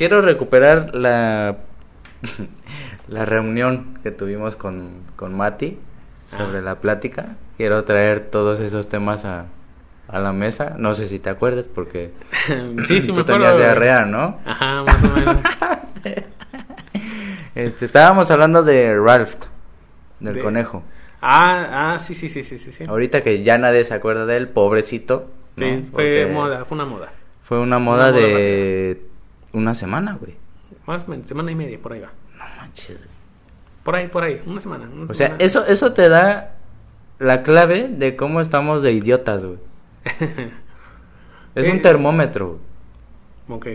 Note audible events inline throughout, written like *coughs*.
quiero recuperar la, la reunión que tuvimos con, con Mati sobre Ah. la plática. Quiero traer todos esos temas a, a la mesa. No sé si te acuerdas porque sí, *laughs* sí, tú me tenías diarrea, ¿no? Ajá, más o menos. *laughs* Este, estábamos hablando de Ralph, del De- conejo. Ah, ah, sí, sí, sí, sí, sí. Ahorita que ya nadie se acuerda de él, pobrecito. ¿no? Sí, fue moda, fue una moda. Fue una moda Una moda de una semana, güey. Más o menos, semana y media, por ahí va. No manches, güey. Por ahí, por ahí, una semana. una O sea, semana. eso, eso te da la clave de cómo estamos de idiotas, güey. *laughs* Es Eh. un termómetro, güey, ok.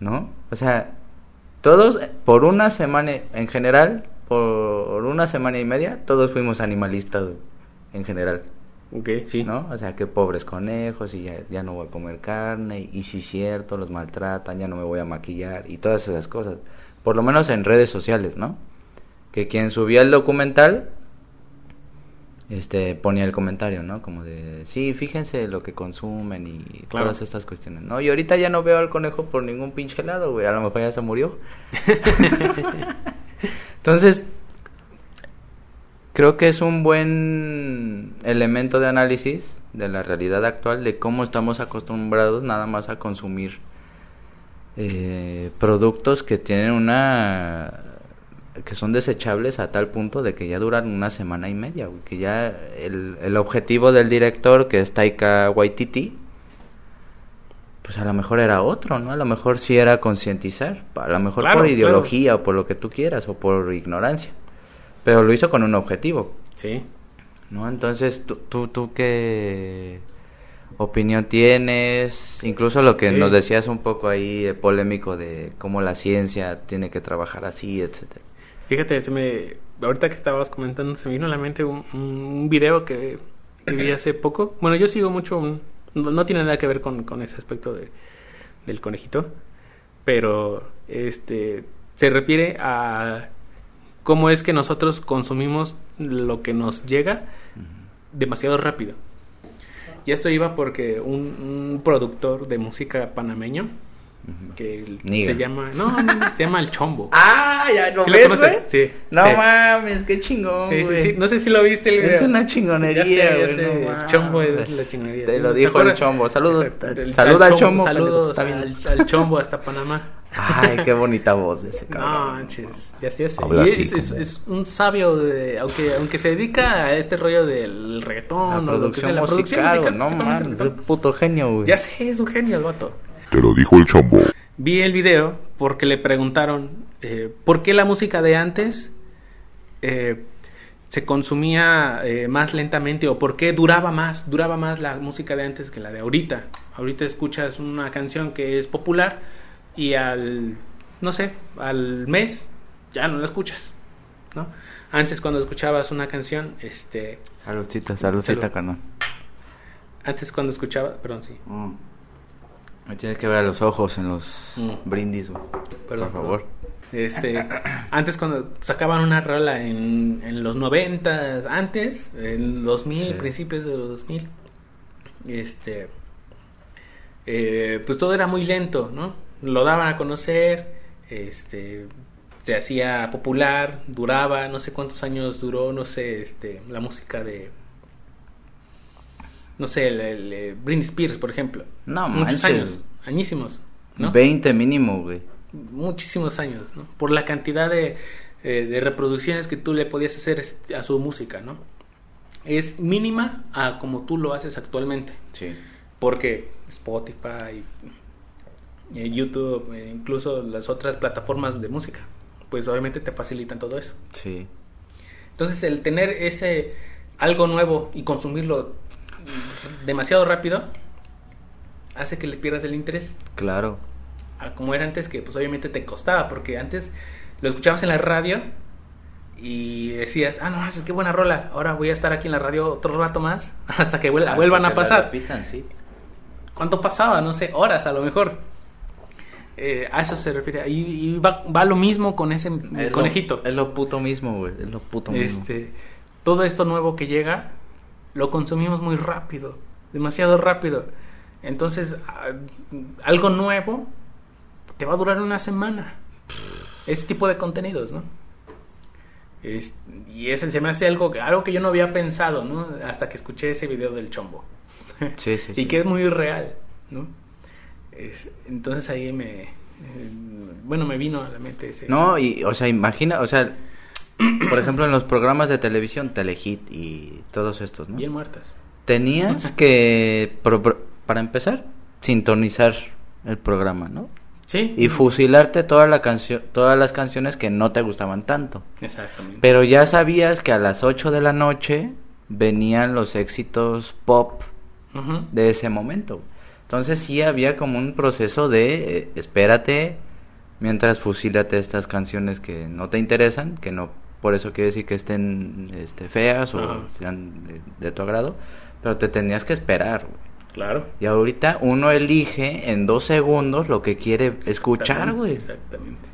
¿no? O sea, todos eh, por una semana, en general, por una semana y media, todos fuimos animalistas, güey, en general, Ok, sí. ¿no? O sea, que pobres conejos y ya, ya no voy a comer carne, y, si es cierto, los maltratan, ya no me voy a maquillar y todas esas cosas. Por lo menos en redes sociales, ¿no? Que quien subía el documental este ponía el comentario, ¿no? Como de, sí, fíjense lo que consumen y Claro. todas estas cuestiones, ¿no? Y ahorita ya no veo al conejo por ningún pinche lado, güey, a lo mejor ya se murió. *laughs* *laughs* Entonces, creo que es un buen elemento de análisis de la realidad actual, de cómo estamos acostumbrados nada más a consumir eh, productos que tienen una que son desechables a tal punto de que ya duran una semana y media, que ya el, el objetivo del director, que es Taika Waititi, pues a lo mejor era otro, ¿no? A lo mejor sí era concientizar, a lo mejor Claro, por claro. ideología o por lo que tú quieras o por ignorancia, pero lo hizo con un objetivo, Sí. ¿no? Entonces, ¿tú, tú, tú qué opinión tienes? Incluso lo que Sí. nos decías un poco ahí, eh, polémico, de cómo la ciencia tiene que trabajar así, etcétera. Fíjate, se me, ahorita que estabas comentando, se me vino a la mente un, un video que, que vi hace poco. Bueno, yo sigo mucho, un- no, no tiene nada que ver con, con ese aspecto de, del conejito, pero este se refiere a cómo es que nosotros consumimos lo que nos llega demasiado rápido. Y esto iba porque un, un productor de música panameño que Niga. se llama no, se llama el Chombo. *laughs* Ah, ya lo ¿Sí lo ves, güey. Sí. No Sí. mames, qué chingón, Sí, sí, güey. sí. No sé si lo viste el video. Es una chingonería, Ya sé, ya güey, sé. no El chombo es la chingonería. Te lo ¿Te dijo el chombo. Saludos. Saluda al chombo. Saludos al, al chombo hasta Panamá. Ay, qué bonita voz de ese No, cabrón. manches, ya sé, ya sé. Habla Y así es, es- como- es un sabio, de, aunque aunque se dedica a este rollo del reggaetón La o lo que sea, producción la producción musical, no es un puto genio, güey. Ya sé, es un genio el vato. Te lo dijo el chombo. Vi el video porque le preguntaron eh, por qué la música de antes eh, se consumía eh, más lentamente o por qué duraba más, duraba más la música de antes que la de ahorita. Ahorita escuchas una canción que es popular y al, no sé, al mes ya no la escuchas, ¿no? Antes cuando escuchabas una canción, este, Saludcita, saludcita, Salud. carnal. antes cuando escuchaba, perdón, sí, Mm. Me tienes que ver a los ojos en los Mm. brindis. Perdón, Por favor. Este, *coughs* antes cuando sacaban una rola en, en los 90, antes, en 2000, Sí. principios de los 2000, este, eh, pues todo era muy lento, ¿no? Lo daban a conocer, este, se hacía popular, duraba, no sé cuántos años duró, no sé, este, la música de, no sé, el, el, eh, Britney Spears, por ejemplo. No Muchos manches. años, añísimos, ¿no? 20 mínimo, güey. muchísimos años, ¿no? Por la cantidad de, eh, de reproducciones que tú le podías hacer a su música, ¿no? Es mínima a como tú lo haces actualmente. Sí. Porque Spotify, eh, YouTube, eh, incluso las otras plataformas de música, pues obviamente te facilitan todo eso. Sí. Entonces el tener ese algo nuevo y consumirlo demasiado rápido hace que le pierdas el interés Claro. a como era antes, que pues obviamente te costaba, porque antes lo escuchabas en la radio y decías, ah, no, manches, qué buena rola, ahora voy a estar aquí en la radio otro rato más, *laughs* hasta que vuel- vuelvan a que pasar. repitan, sí. ¿Cuánto pasaba? No sé, horas a lo mejor. Eh, a eso se refiere. Y, y va, va lo mismo con ese Es conejito. Lo, es lo puto mismo, güey. Es lo puto mismo. Este, todo esto nuevo que llega, lo consumimos muy rápido, demasiado rápido. Entonces, algo nuevo te va a durar una semana. Ese tipo de contenidos, ¿no? Es- y ese se me hace algo, que- algo que yo no había pensado, ¿no? Hasta que escuché ese video del chombo. Sí, sí, *laughs* y sí. que es muy real, ¿no? Es- entonces ahí me... eh, bueno, me vino a la mente ese... No, y, o sea, imagina, o sea, *clears throat* por ejemplo, en los programas de televisión, Telehit y todos estos, ¿no? Bien muertas. Tenías *laughs* que, pro- pro- para empezar, sintonizar el programa, ¿no? Sí. Y fusilarte toda la todas las canciones que no te gustaban tanto. Exactamente. Pero ya sabías que a las 8 de la noche venían los éxitos pop Ujú. de ese momento. Entonces sí había como un proceso de eh, espérate mientras fusílate estas canciones que no te interesan, que no por eso quiere decir que estén este, feas o Ajá. sean de, de tu agrado, pero te tenías que esperar. güey. Claro. Y ahorita uno elige en dos segundos lo que quiere escuchar, güey. Exactamente.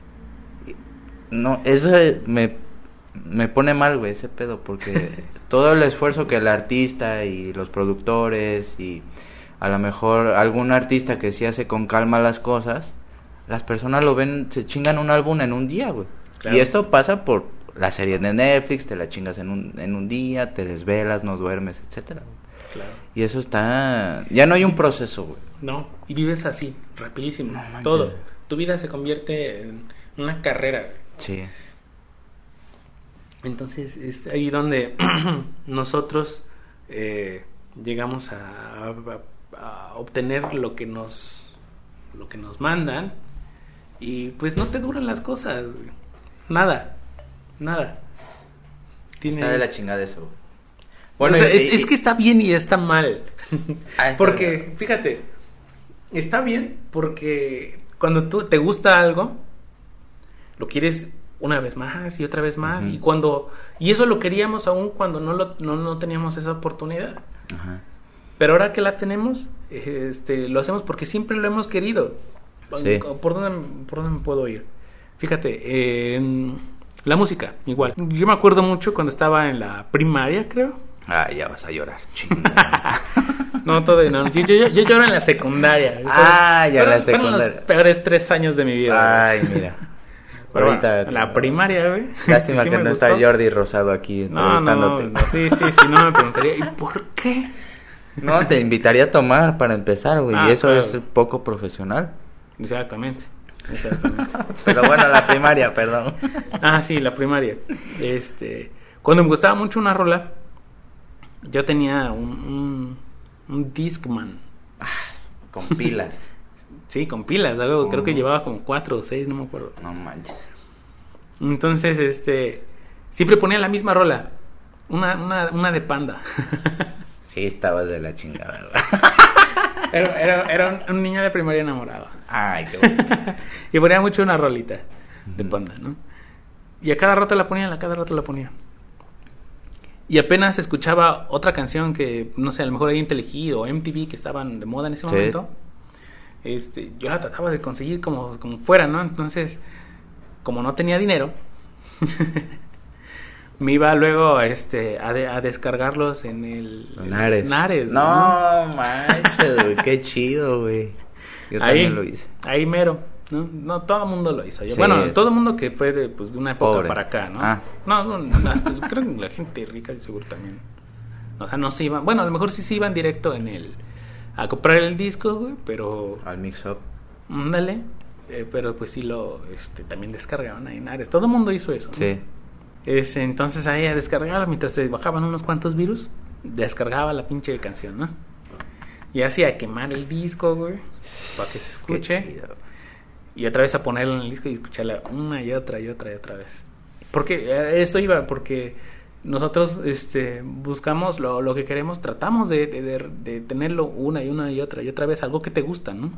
No, eso me, me pone mal, güey, ese pedo, porque *laughs* todo el esfuerzo que el artista y los productores y a lo mejor algún artista que sí hace con calma las cosas, las personas lo ven, se chingan un álbum en un día, güey. Claro. Y esto pasa por la serie de Netflix, te la chingas en un, en un día, te desvelas, no duermes, etcétera. Claro. Y eso está... Ya no hay un proceso, güey. No, y vives así, rapidísimo. No. Todo. Tu vida se convierte en una carrera. güey. Sí. Entonces es ahí donde *clears throat* nosotros eh, llegamos a, a- a obtener lo que nos lo que nos mandan y pues no te duran las cosas. güey. Nada, nada. Tiene- Está de la chingada eso, güey. Bueno, es, y- es que está bien y está mal. *laughs* Ah, está porque, bien. fíjate, está bien porque cuando tú te gusta algo, lo quieres una vez más y otra vez más. Y cuando y eso lo queríamos aún cuando no, lo, no, no teníamos esa oportunidad. Ajá. Pero ahora que la tenemos, este, lo hacemos porque siempre lo hemos querido. Sí. ¿Por, dónde, ¿Por dónde me puedo ir? Fíjate, en la música, igual. Yo me acuerdo mucho cuando estaba en la primaria, creo. Ah, ya vas a llorar, *laughs* chingada. No, todavía no. Yo, yo, yo lloro en la secundaria. *laughs* Ah, ya en la Fueron- Fueron secundaria. los peores tres años de mi vida. Ay, mira. *laughs* Pero Ahorita. bueno, la primaria, güey. Lástima Sí que no gustó. está Jordi Rosado aquí No, no, entrevistándote. no, sí, sí, sí, no me preguntaría. ¿Y por qué? No, te invitaría a tomar para empezar, güey. Ah, y eso claro. es poco profesional. Exactamente. Exactamente. *laughs* Pero bueno, la primaria, perdón. Ah, sí, la primaria. Este, cuando me gustaba mucho una rola, yo tenía un, un, un Discman. Con pilas. *laughs* Sí, con pilas, algo, creo que Oh. llevaba como cuatro o seis, no me acuerdo. No manches. Entonces, este, siempre ponía la misma rola. Una, una, una de panda. *laughs* Sí, estabas de la chingada, *laughs* era era, un, un niño de primaria enamorado. Ay, qué bonito. *laughs* y ponía mucho una rolita de panda, ¿no? Y a cada rato la ponía, a cada rato la ponía. Y apenas escuchaba otra canción que, no sé, a lo mejor ahí en o MTV que estaban de moda en ese Sí. momento. Este, yo la trataba de conseguir como, como fuera, ¿no? Entonces, como no tenía dinero, *laughs* me iba luego este, a, de- a descargarlos en el... Nares. Nares, No, manches, güey. Qué chido, güey. Yo ahí, también lo hice. Ahí mero. ¿no? no, todo el mundo lo hizo. Yo- Sí, bueno, todo el sí. mundo que fue de, pues, de una época Pobre. para acá, ¿no? Ah. No, no, hasta- creo que la gente rica seguro también. O sea, no se iban. Bueno, a lo mejor sí se iban directo en el. a comprar el disco, güey, pero. Al mix-up. Ándale. eh, pero pues sí lo. Este, también descargaban ahí en Ares. Todo el mundo hizo eso. ¿no? Es, entonces ahí a descargar mientras se bajaban unos cuantos virus, descargaba la pinche canción, ¿no? Y así a quemar el disco, güey, para que se escuche. Y otra vez a ponerlo en el disco y escucharla una y otra y otra y otra vez. Porque eh, esto iba, porque nosotros este, buscamos lo, lo que queremos, tratamos de, de- de- de tenerlo una y una y otra y otra vez, algo que te gusta, ¿no?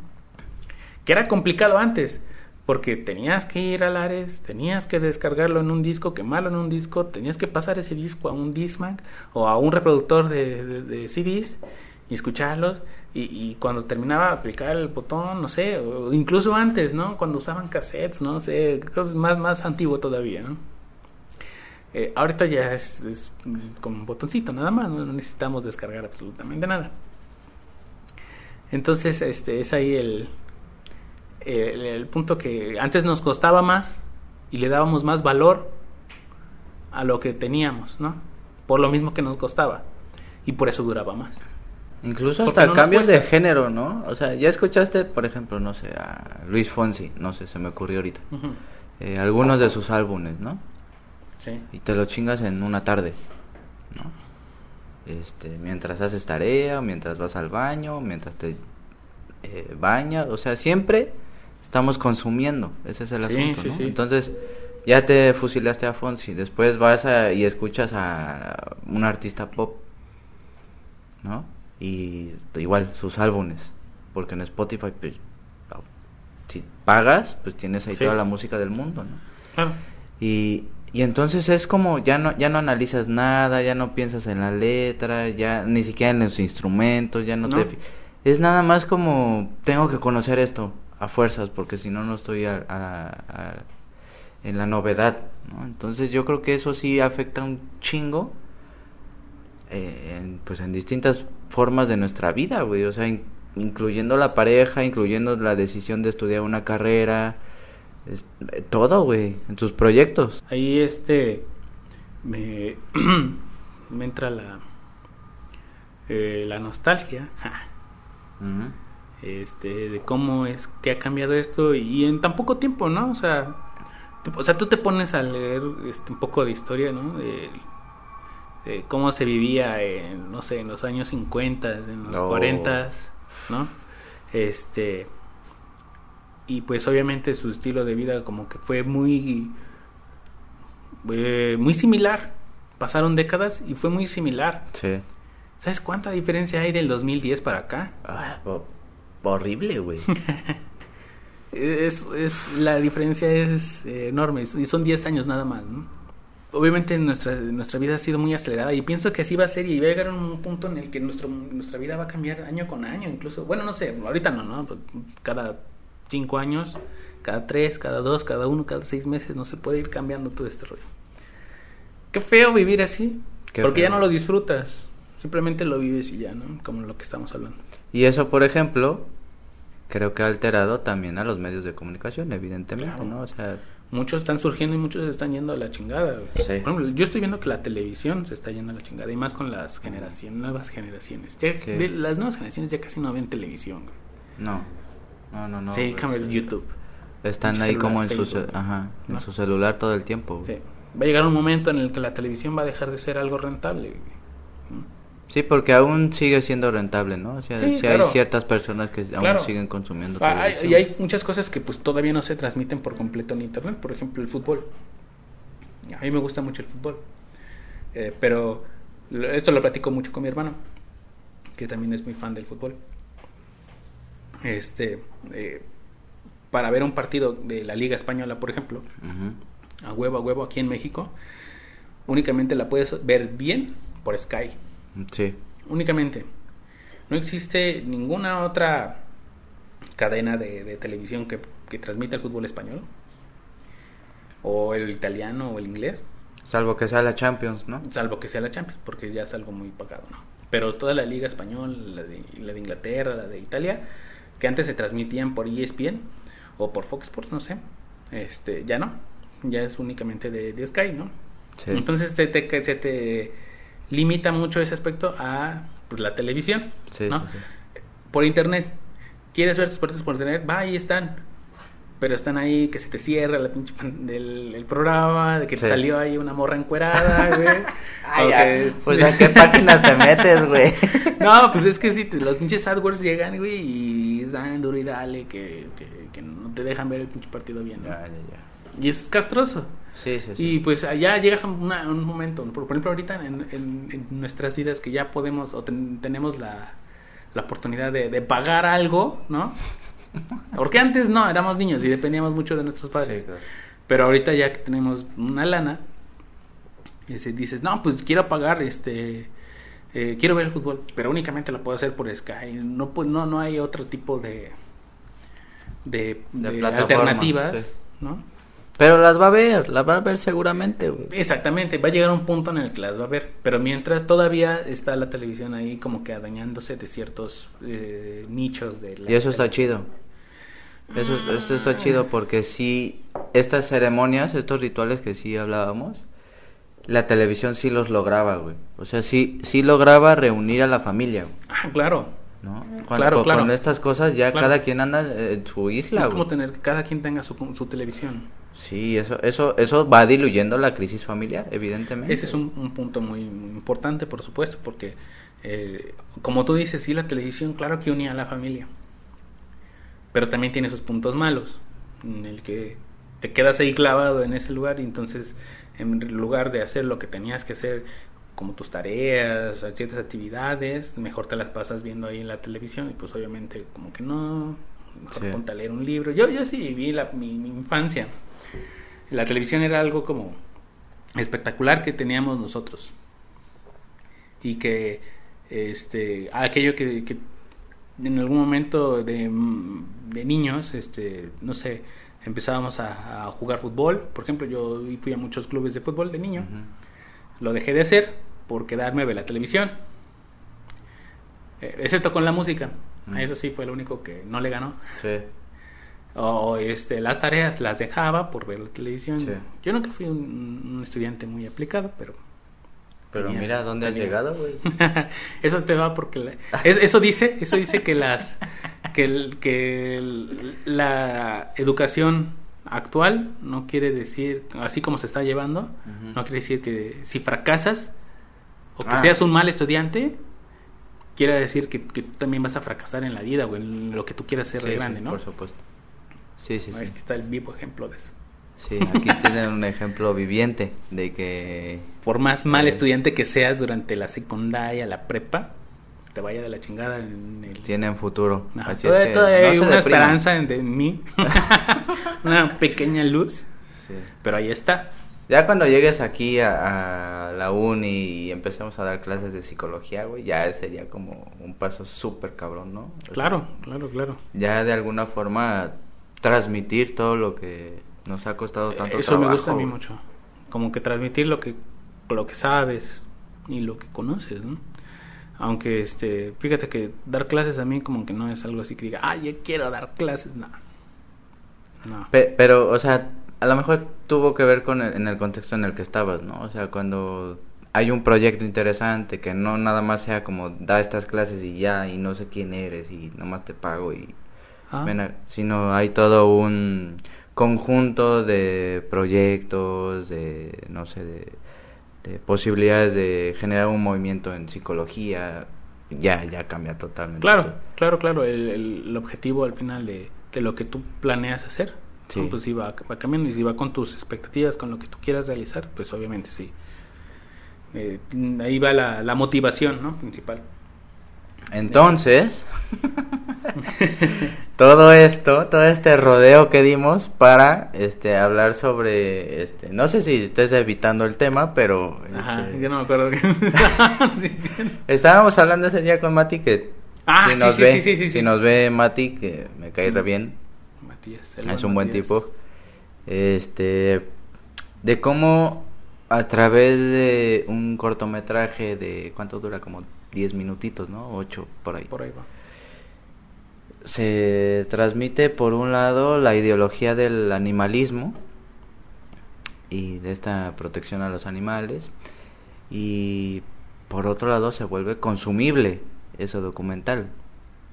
Que era complicado antes, porque tenías que ir al Ares, tenías que descargarlo en un disco, quemarlo en un disco, tenías que pasar ese disco a un Discman o a un reproductor de, CDs y escucharlos. Y, cuando terminaba aplicar el botón, no sé, incluso antes, ¿no? Cuando usaban cassettes, no sé, cosas más, más antiguo todavía, ¿no? Eh, ahorita ya es, es con un botoncito nada más, no necesitamos descargar absolutamente nada. Entonces, este es ahí el, el, el punto que antes nos costaba más y le dábamos más valor a lo que teníamos, ¿no? Por lo mismo que nos costaba y por eso duraba más. Incluso hasta no cambios de género, ¿no? O sea, ya escuchaste, por ejemplo, no sé, a Luis Fonsi, no sé, se me ocurrió ahorita. Eh, algunos de sus álbumes, ¿no? Sí. Y te lo chingas en una tarde, ¿no? Este, mientras haces tarea, mientras vas al baño, mientras te eh, bañas, o sea, siempre estamos consumiendo, ese es el Sí, asunto, sí, ¿no? sí. Entonces, ya te fusilaste a Fonsi, después vas a, y escuchas a un artista pop, ¿no? Y igual, sus álbumes, porque en Spotify, pues, si pagas, pues tienes ahí toda la música del mundo, ¿no? Claro. Y, y entonces es como ya no ya no analizas nada, ya no piensas en la letra, ya ni siquiera en los instrumentos, ya no, No. te es nada más como tengo que conocer esto a fuerzas porque si no no estoy a- a- a- en la novedad, ¿no? Entonces yo creo que eso sí afecta un chingo eh, en, pues en distintas formas de nuestra vida, güey, o sea, in- incluyendo la pareja, incluyendo la decisión de estudiar una carrera, es- eh, todo, güey, en tus proyectos. Ahí este me, *clears throat* me entra la eh, la nostalgia. Este de cómo es que ha cambiado esto y en tan poco tiempo, ¿no? O sea, tú- o sea, tú te pones a leer este, un poco de historia, ¿no? De, de cómo se vivía en, no sé, en los años 50, en los No. 40, ¿no? Este y pues obviamente su estilo de vida como que fue muy eh, muy similar. Pasaron décadas y fue muy similar. Sí. ¿Sabes cuánta diferencia hay del 2010 para acá? Ah, horrible, güey. *laughs* Es, es, la diferencia es eh, enorme y son 10 años nada más. ¿no? Obviamente nuestra, nuestra vida ha sido muy acelerada y pienso que así va a ser y va a llegar un punto en el que nuestro, nuestra vida va a cambiar año con año incluso. Bueno, no sé, ahorita no, ¿no? Pues, Cada 5 años, cada 3, cada 2, cada 1, cada 6 meses no se puede ir cambiando todo este rollo. Qué feo vivir así, Qué porque ya no lo disfrutas, simplemente lo vives y ya, ¿no? Como lo que estamos hablando. Y eso, por ejemplo, creo que ha alterado también a los medios de comunicación, evidentemente, Claro. ¿no? O sea, Muchos están surgiendo y muchos se están yendo a la chingada. Sí. Por ejemplo, yo estoy viendo que la televisión se está yendo a la chingada y más con las generaciones, nuevas generaciones. Ya- Sí. de- las nuevas generaciones ya casi no ven televisión. no. No, no, no. ver pues, YouTube. Están ahí como en su, ce- Facebook. ajá, en ¿no? su celular todo el tiempo. Sí. Va a llegar un momento en el que la televisión va a dejar de ser algo rentable. Sí, porque aún sigue siendo rentable, ¿no? O sea, Sí, sí, claro. hay ciertas personas que aún Claro. siguen consumiendo Ah, hay- y hay muchas cosas que pues todavía no se transmiten por completo en internet, por ejemplo el fútbol. A mí me gusta mucho el fútbol, Eh, pero esto lo platico mucho con mi hermano, que también es muy fan del fútbol. Este, eh, para ver un partido de la Liga Española, por ejemplo, a huevo a huevo aquí en México, únicamente la puedes ver bien por Sky Sí. únicamente. No existe ninguna otra cadena de, de televisión que, que transmita el fútbol español, o el italiano, o el inglés, Salvo que sea la Champions, ¿no? salvo que sea la Champions, porque ya es algo muy pagado, ¿no? Pero toda la liga española, la de, la de Inglaterra, la de Italia, que antes se transmitían por ESPN o por Fox Sports, no sé, este, ya no, ya es únicamente de, de Sky, ¿no? Sí. Entonces te, te- se te limita mucho ese aspecto a pues, la televisión, Sí, ¿no? sí, sí. Por internet. ¿Quieres ver tus partidos por internet? Va, ahí están. Pero están ahí que se te cierra la pinche del el programa, de que te salió ahí una morra encuerada, *laughs* güey. Ay, O ya. que- Pues a qué páginas te metes, güey. *laughs* No, pues es que sí, los pinches AdWords llegan, güey, y dan duro y dale, que, que, que no te dejan ver el pinche partido bien, ¿no? Ya, ya, ya. Y es castroso. Sí, sí, sí. Y pues allá llegas a una- a un momento, por, ejemplo ahorita en, en- en nuestras vidas que ya podemos o ten- tenemos la, la oportunidad de, de pagar algo, ¿no? *laughs* Porque antes no, éramos niños y dependíamos mucho de nuestros padres. Sí, claro. Pero ahorita ya que tenemos una lana, ese, dices, no, pues quiero pagar, este, eh, quiero ver el fútbol, pero únicamente lo puedo hacer por Sky. No, pues, no, no hay otro tipo de, de, De de plataforma, alternativas, sí. ¿no? Pero las va a ver, las va a ver seguramente. Exactamente, va a llegar un punto en el que las va a ver, pero mientras todavía está la televisión ahí como que adueñándose de ciertos eh, nichos de la Y eso está chido. Eso, eso está chido porque sí, estas ceremonias, estos rituales que sí hablábamos, la televisión sí los lograba, güey. O sea, sí, sí lograba reunir a la familia, güey. Ah, claro. ¿no? Cuando- Claro, con, claro. con estas cosas ya Claro. cada quien anda en su isla, Es güey. como tener que cada quien tenga su, su televisión. Sí, eso, eso, eso va diluyendo la crisis familiar, evidentemente. Ese es un, un punto muy, muy importante, por supuesto, porque, eh, como tú dices, sí, la televisión, claro que unía a la familia, pero también tiene sus puntos malos, en el que te quedas ahí clavado en ese lugar y entonces, en lugar de hacer lo que tenías que hacer, como tus tareas, ciertas actividades, mejor te las pasas viendo ahí en la televisión y pues obviamente como que no, mejor Sí. ponte a leer un libro. Yo, yo sí viví la, mi, mi infancia. La televisión era algo como espectacular que teníamos nosotros. Y que este aquello que, que en algún momento de, de niños este no sé empezábamos a, a jugar fútbol. Por ejemplo yo fui a muchos clubes de fútbol de niño. Lo dejé de hacer por quedarme a ver la televisión. Eh, excepto con la música. Eso sí fue lo único que no le ganó. Sí. O este las tareas las dejaba por ver la televisión Sí. yo nunca fui un, un estudiante muy aplicado pero Pero tenía- mira dónde has tenía- llegado, güey. *laughs* eso te va porque la- es- eso dice eso dice que las que, el- que el- la educación actual no quiere decir así como se está llevando no quiere decir que si fracasas o que Ah. seas un mal estudiante quiere decir que, que tú también vas a fracasar en la vida o en lo que tú quieras ser Sí, de sí, grande no Por supuesto. Sí, sí, es sí. que está el vivo ejemplo de eso Sí, aquí *laughs* tienen un ejemplo viviente de que por más mal Eh. estudiante que seas durante la secundaria, la prepa, te vaya de la chingada en el... tienen futuro. Ajá, Así todavía, es que todavía no hay una esperanza en, en mí, *laughs* *laughs* una pequeña luz, Sí. pero ahí está. Ya cuando llegues aquí a, a la uni y empecemos a dar clases de psicología, güey, ya sería como un paso súper cabrón, ¿no? O sea, Claro, claro, claro. ya de alguna forma transmitir todo lo que nos ha costado tanto Eso me gusta a mí mucho, como que transmitir lo que lo que sabes y lo que conoces, ¿no? Aunque, este, fíjate que dar clases a mí como que no es algo así que diga, ah, yo quiero dar clases, no. No. Pe- pero, o sea, a lo mejor tuvo que ver con el, en el contexto en el que estabas, ¿no? O sea, cuando hay un proyecto interesante que no nada más sea como da estas clases y ya y no sé quién eres y nomás te pago y Sino hay todo un conjunto de proyectos, de no sé, de, de posibilidades de generar un movimiento en psicología, ya ya cambia totalmente. Claro, claro, claro. El, el- el objetivo al final de, de lo que tú planeas hacer, Sí. ¿no? pues va, va cambiando y si va con tus expectativas, con lo que tú quieras realizar, pues obviamente sí. Eh, ahí va la, la motivación, ¿no? Principal. Entonces, *laughs* todo esto, todo este rodeo que dimos para este hablar sobre este, no sé si estés evitando el tema, pero Ajá, este, yo no me acuerdo qué *laughs* estábamos hablando ese día con Mati que Ah, si sí, nos sí, ve, sí, si nos ve Mati que me cae re bien, Matías. el es un buen tipo. Este de cómo a través de un cortometraje de cuánto dura como 10 minutitos, ¿no? 8 por ahí. Por ahí va. Se transmite por un lado la ideología del animalismo y de esta protección a los animales y por otro lado se vuelve consumible ese documental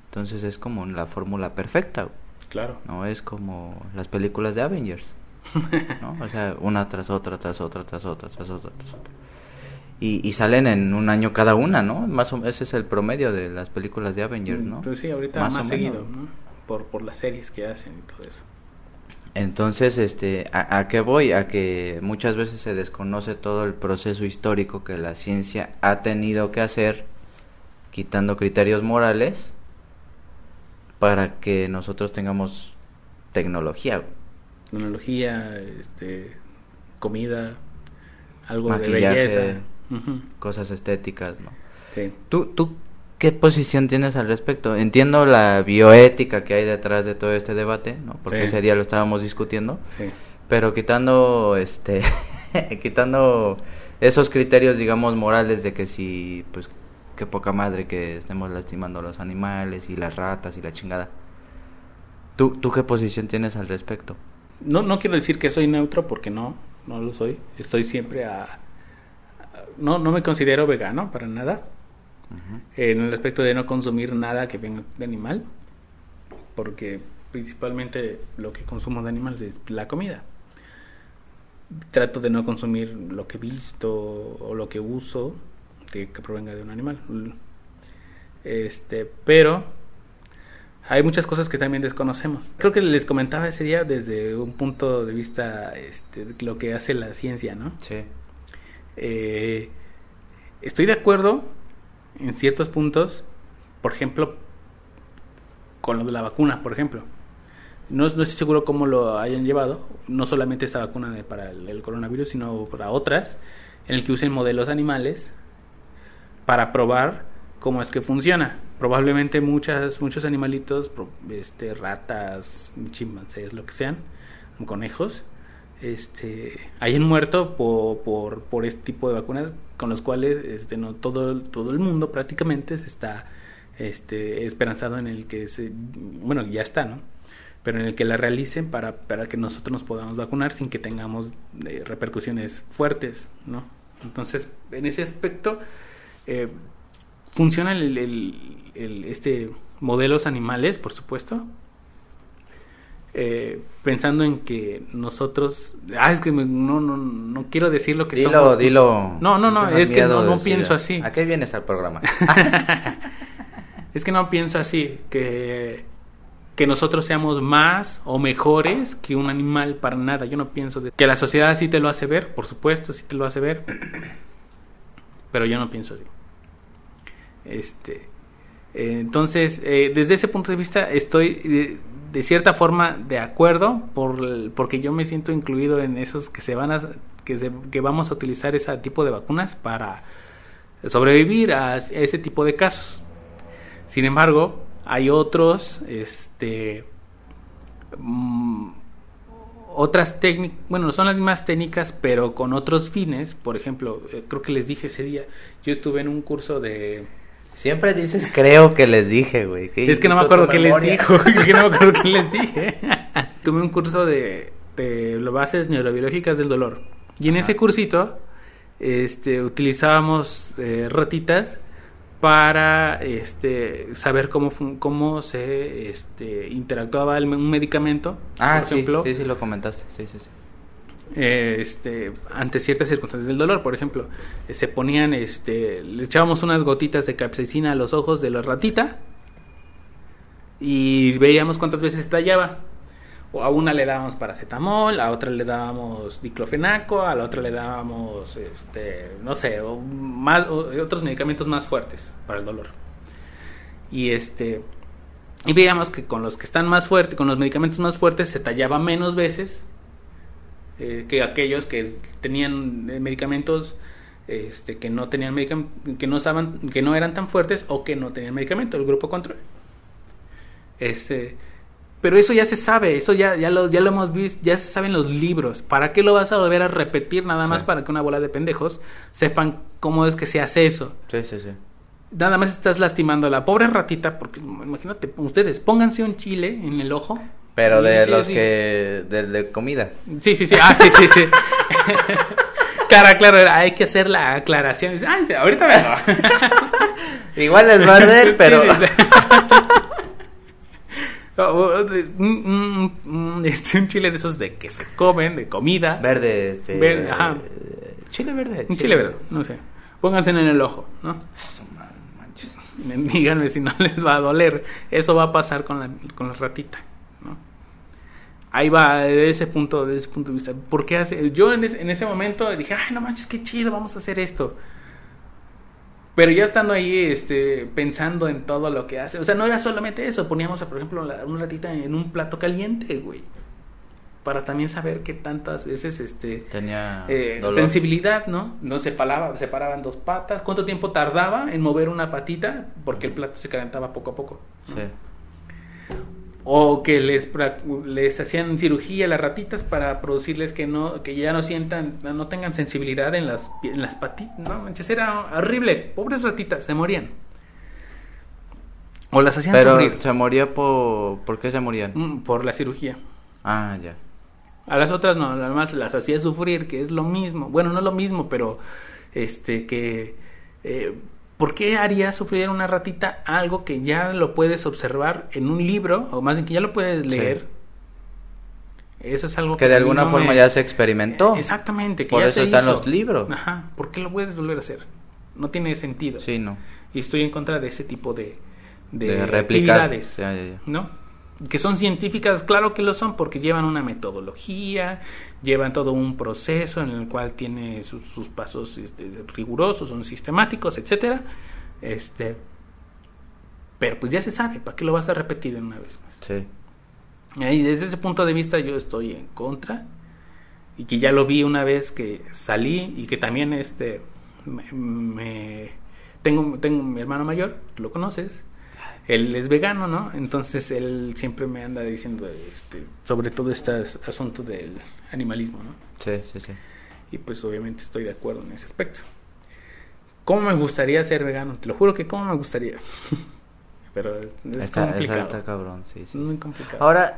entonces es como la fórmula perfecta Claro. no es como las películas de Avengers ¿no? o sea una tras otra tras otra tras otra tras otra tras otra y, y salen en un año cada una no más o ese es el promedio de las películas de Avengers no Pues sí, ahorita más, seguido, menos. ¿no? Por, por las series que hacen y todo eso. Entonces, este, ¿a, a qué voy? A que muchas veces se desconoce todo el proceso histórico que la ciencia ha tenido que hacer, quitando criterios morales, para que nosotros tengamos tecnología. Tecnología, este, comida, algo de Maquillaje. Ujú, cosas estéticas, ¿no? Sí. ¿Tú, ¿Tú qué posición tienes al respecto? Entiendo la bioética que hay detrás de todo este debate, ¿no? Porque Sí. ese día lo estábamos discutiendo. Sí. Pero quitando este *laughs* quitando esos criterios digamos morales de que si pues qué poca madre que estemos lastimando a los animales y las ratas y la chingada. ¿Tú, ¿Tú qué posición tienes al respecto? No, no quiero decir que soy neutro porque no, no lo soy. Estoy siempre a... No, no me considero vegano para nada. En el aspecto de no consumir nada que venga de animal. Porque principalmente lo que consumo de animales es la comida. Trato de no consumir lo que he visto o lo que uso que provenga de un animal. Este, pero hay muchas cosas que también desconocemos. Creo que les comentaba ese día desde un punto de vista este, lo que hace la ciencia, ¿no? Sí. Eh, estoy de acuerdo en ciertos puntos, por ejemplo, con lo de la vacuna, por ejemplo. No, estoy seguro cómo lo hayan llevado, no solamente esta vacuna para el, el, coronavirus, sino para otras, en el que usen modelos animales para probar cómo es que funciona. Probablemente muchas, muchos animalitos, este, ratas, chimpancés, lo que sean, conejos, este, hayan muerto por, por, este tipo de vacunas con los cuales este, no, todo, todo el mundo prácticamente se está este, esperanzado en el que se, bueno, ya está, ¿no? Pero en el que la realicen para, para que nosotros nos podamos vacunar sin que tengamos eh, repercusiones fuertes, ¿no? Entonces, en ese aspecto, eh, funciona el, este modelos animales, por supuesto. Eh, pensando en que nosotros ah es que me, no, no no quiero decir lo que dilo, somos dilo. No no no es que no, no pienso así. A qué vienes al programa *laughs* *laughs* es que no pienso así que que nosotros seamos más o mejores que un animal para nada. Yo no pienso de, que la sociedad sí te lo hace ver por supuesto sí te lo hace ver *coughs* pero yo no pienso así. Este, eh, entonces, eh, desde ese punto de vista, estoy de, cierta forma de acuerdo por, porque yo me siento incluido en esos que se van a que, se, que vamos a utilizar ese tipo de vacunas para sobrevivir a ese tipo de casos. Sin embargo, hay otros, este, mmm, otras técnicas, bueno, son las mismas técnicas, pero con otros fines. Por ejemplo, eh, creo que les dije ese día, yo estuve en un curso de Siempre dices creo que les dije, güey. Es que no me acuerdo qué les dijo. es que no me acuerdo qué les dije. *laughs* Tuve un curso de, de bases neurobiológicas del dolor. Y en Ajá. ese cursito este, utilizábamos eh, ratitas para este, saber cómo, cómo se este, interactuaba el, un medicamento. Ah, por sí, ejemplo, sí, sí, lo comentaste. Sí, sí, sí. Eh, este, ante ciertas circunstancias del dolor, por ejemplo, eh, se ponían, este, le echábamos unas gotitas de capsaicina a los ojos de la ratita y veíamos cuántas veces estallaba. O a una le dábamos paracetamol, a otra le dábamos diclofenaco, a la otra le dábamos, este, no sé, o o otros medicamentos más fuertes para el dolor. Y este, y veíamos que con los que están más fuertes, con los medicamentos más fuertes, se tallaba menos veces eh, que aquellos que tenían eh, medicamentos este, que no tenían que no estaban que no eran tan fuertes o que no tenían medicamento el grupo control. Este pero eso ya se sabe eso ya ya lo ya lo hemos visto ya se sabe en los libros. Para qué lo vas a volver a repetir nada más sí. para que una bola de pendejos sepan cómo es que se hace eso sí sí sí. Nada más estás lastimando a la pobre ratita porque imagínate ustedes pónganse un chile en el ojo pero de sí, los sí. que. De, de, comida. Sí, sí, sí. Ah, sí, sí, sí. claro, claro, hay que hacer la aclaración. Ay, ahorita me *laughs* Igual les va a arder, pero. este, un chile de esos de que se comen, de comida. Verde, este. Verde, ajá. Chile verde. Un chile, verde, no sé. Pónganse en el ojo, ¿no? Eso, man, manches. *laughs* Díganme si no les va a doler. Eso va a pasar con la, con la ratita. Ahí va, de ese punto, de ese punto de vista. ¿Por qué hace? Yo en ese, en ese momento dije, ay, no manches, qué chido, vamos a hacer esto. Pero ya estando ahí, este, pensando en todo lo que hace, o sea, no era solamente eso, poníamos, por ejemplo, la, una ratita en un plato caliente, güey. Para también saber qué tantas veces, este, tenía eh, sensibilidad, ¿no? No se paraba, se paraban dos patas, cuánto tiempo tardaba en mover una patita, porque el plato se calentaba poco a poco. ¿no? Sí o que les, les hacían cirugía a las ratitas para producirles que no que ya no sientan no tengan sensibilidad en las en las patitas no manches era horrible pobres ratitas se morían O las hacían Pero sufrir se moría por... ¿Por qué se morían? mm, por la cirugía. Ah, ya. A las otras no, nada más las hacía sufrir, que es lo mismo. Bueno, no lo mismo, pero este que eh, ¿por qué haría sufrir a una ratita algo que ya lo puedes observar en un libro o más bien que ya lo puedes leer? Eso es algo Que de a mí alguna no forma me- ya se experimentó. Exactamente, que Por ya eso se están hizo. los libros. Ajá, ¿por qué lo puedes volver a hacer? No tiene sentido. Sí, no. Y estoy en contra de ese tipo de, de, De replicar. actividades, Ya, ya, ya. ¿no? Que son científicas, claro que lo son, porque llevan una metodología, llevan todo un proceso en el cual tiene sus, sus pasos este, rigurosos, son sistemáticos, etcétera. Este, pero pues ya se sabe, ¿para qué lo vas a repetir una vez más? Sí. Y desde ese punto de vista yo estoy en contra y que ya lo vi una vez que salí y que también este me, me- tengo tengo mi hermano mayor, lo conoces. Él es vegano, ¿no? Entonces él siempre me anda diciendo este, sobre todo este as- asunto del animalismo, ¿no? Sí, sí, sí. Y pues obviamente estoy de acuerdo en ese aspecto. ¿Cómo me gustaría ser vegano? Te lo juro que cómo me gustaría. *laughs* Pero es, es Está, complicado. está- está cabrón, sí, sí. Muy complicado. Ahora,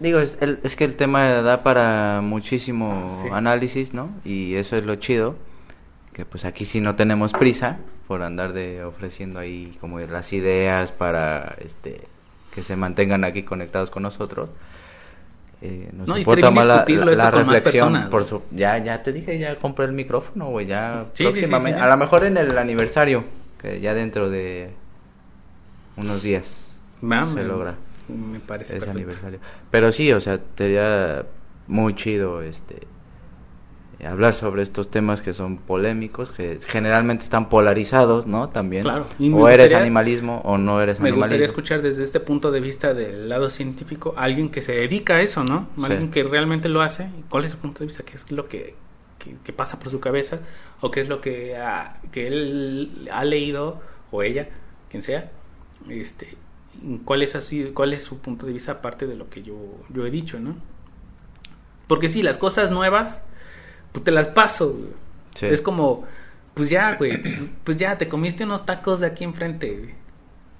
digo, es, el- es que el tema da para muchísimo Sí. análisis, ¿no? Y eso es lo chido, que pues aquí sí no tenemos prisa por andar de ofreciendo ahí como las ideas para este que se mantengan aquí conectados con nosotros. Eh, nos No, importa más la, la- la reflexión. por su, ya, ya te dije, ya compré el micrófono, güey, ya Sí, próximamente. sí, sí. A lo mejor en el aniversario, que ya dentro de unos días se logra Me parece ese perfecto. aniversario. Pero sí, o sea, sería muy chido este hablar sobre estos temas que son polémicos, que generalmente están polarizados, ¿no? También. Claro, y me O eres animalismo o no eres Me animalismo. gustaría escuchar desde este punto de vista del lado científico a alguien que se dedica a eso, ¿no? Alguien que realmente lo hace. ¿Cuál es su punto de vista? ¿Qué es lo que, que, que pasa por su cabeza? ¿O qué es lo que, que él ha leído, o ella, quien sea? Este, ¿cuál, es así, ¿Cuál es su punto de vista aparte de lo que yo, yo he dicho, ¿no? Porque sí, las cosas nuevas, pues te las paso. güey. Sí. Es como, pues ya, güey, pues ya, te comiste unos tacos de aquí enfrente, güey.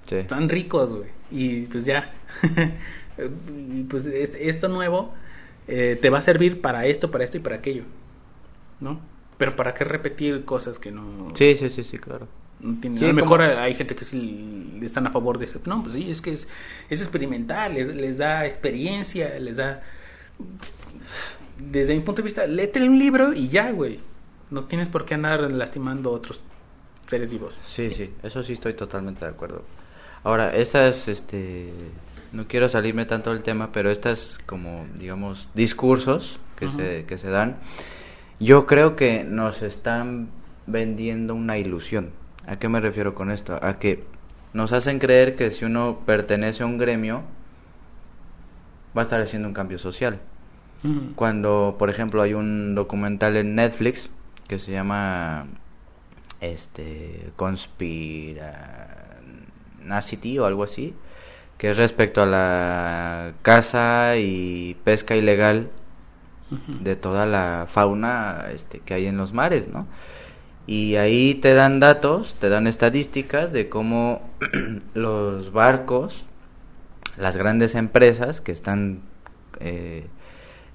Sí. Están ricos, güey. Y pues ya. *laughs* y pues es- esto nuevo eh, te va a servir para esto, para esto y para aquello. ¿No? Pero ¿para qué repetir cosas que no, Sí, sí, sí, sí, claro. no tienen? Sí, a lo mejor como- hay gente que sí están a favor de eso. No, pues sí, es que es, es experimental, les, les da experiencia, les da... Desde mi punto de vista, léete un libro y ya, güey. No tienes por qué andar lastimando a otros seres vivos. Sí, sí, eso sí estoy totalmente de acuerdo. Ahora, estas, este, no quiero salirme tanto del tema, pero estas como, digamos, discursos que, se, que se dan, yo creo que nos están vendiendo una ilusión. ¿A qué me refiero con esto? A que nos hacen creer que si uno pertenece a un gremio, va a estar haciendo un cambio social. Ujú. Cuando, por ejemplo, hay un documental en Netflix que se llama este Conspiracity o algo así, que es respecto a la caza y pesca ilegal de toda la fauna este, que hay en los mares, ¿no? Y ahí te dan datos, te dan estadísticas de cómo *clears throat* los barcos, las grandes empresas que están eh,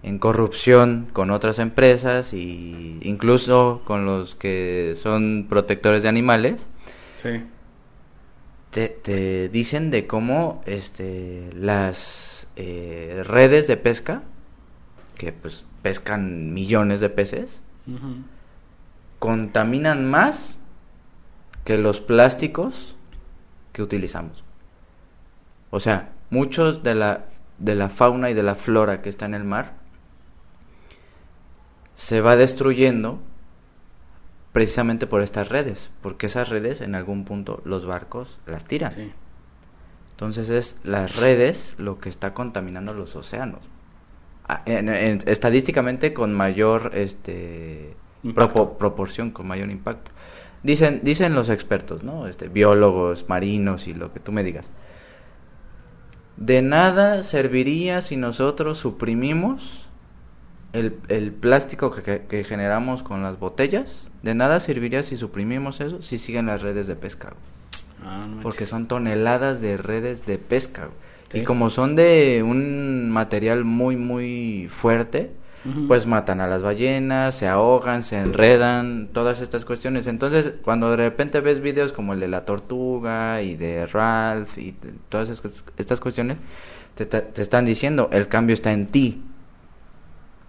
en corrupción con otras empresas y incluso con los que son protectores de animales, Sí. te, te dicen de cómo este, las eh, redes de pesca, que pues pescan millones de peces, contaminan más que los plásticos que utilizamos. O sea, muchos de la, de la fauna y de la flora que está en el mar se va destruyendo precisamente por estas redes, porque esas redes en algún punto los barcos las tiran. Sí. Entonces es las redes lo que está contaminando los océanos. Ah, en- en- estadísticamente con mayor este propo- proporción, con mayor impacto. Dicen, dicen los expertos, ¿no? Este, biólogos, marinos y lo que tú me digas. De nada serviría si nosotros suprimimos el, el plástico que, que- que generamos con las botellas. De nada serviría si suprimimos eso si siguen las redes de pesca. Ah, no. Porque son toneladas de redes de pesca. Sí. Y como son de un material muy, muy fuerte, pues matan a las ballenas, se ahogan, se enredan, todas estas cuestiones. Entonces, cuando de repente ves videos como el de la tortuga y de Ralph y de todas estas cuestiones, te, te están diciendo, el cambio está en ti.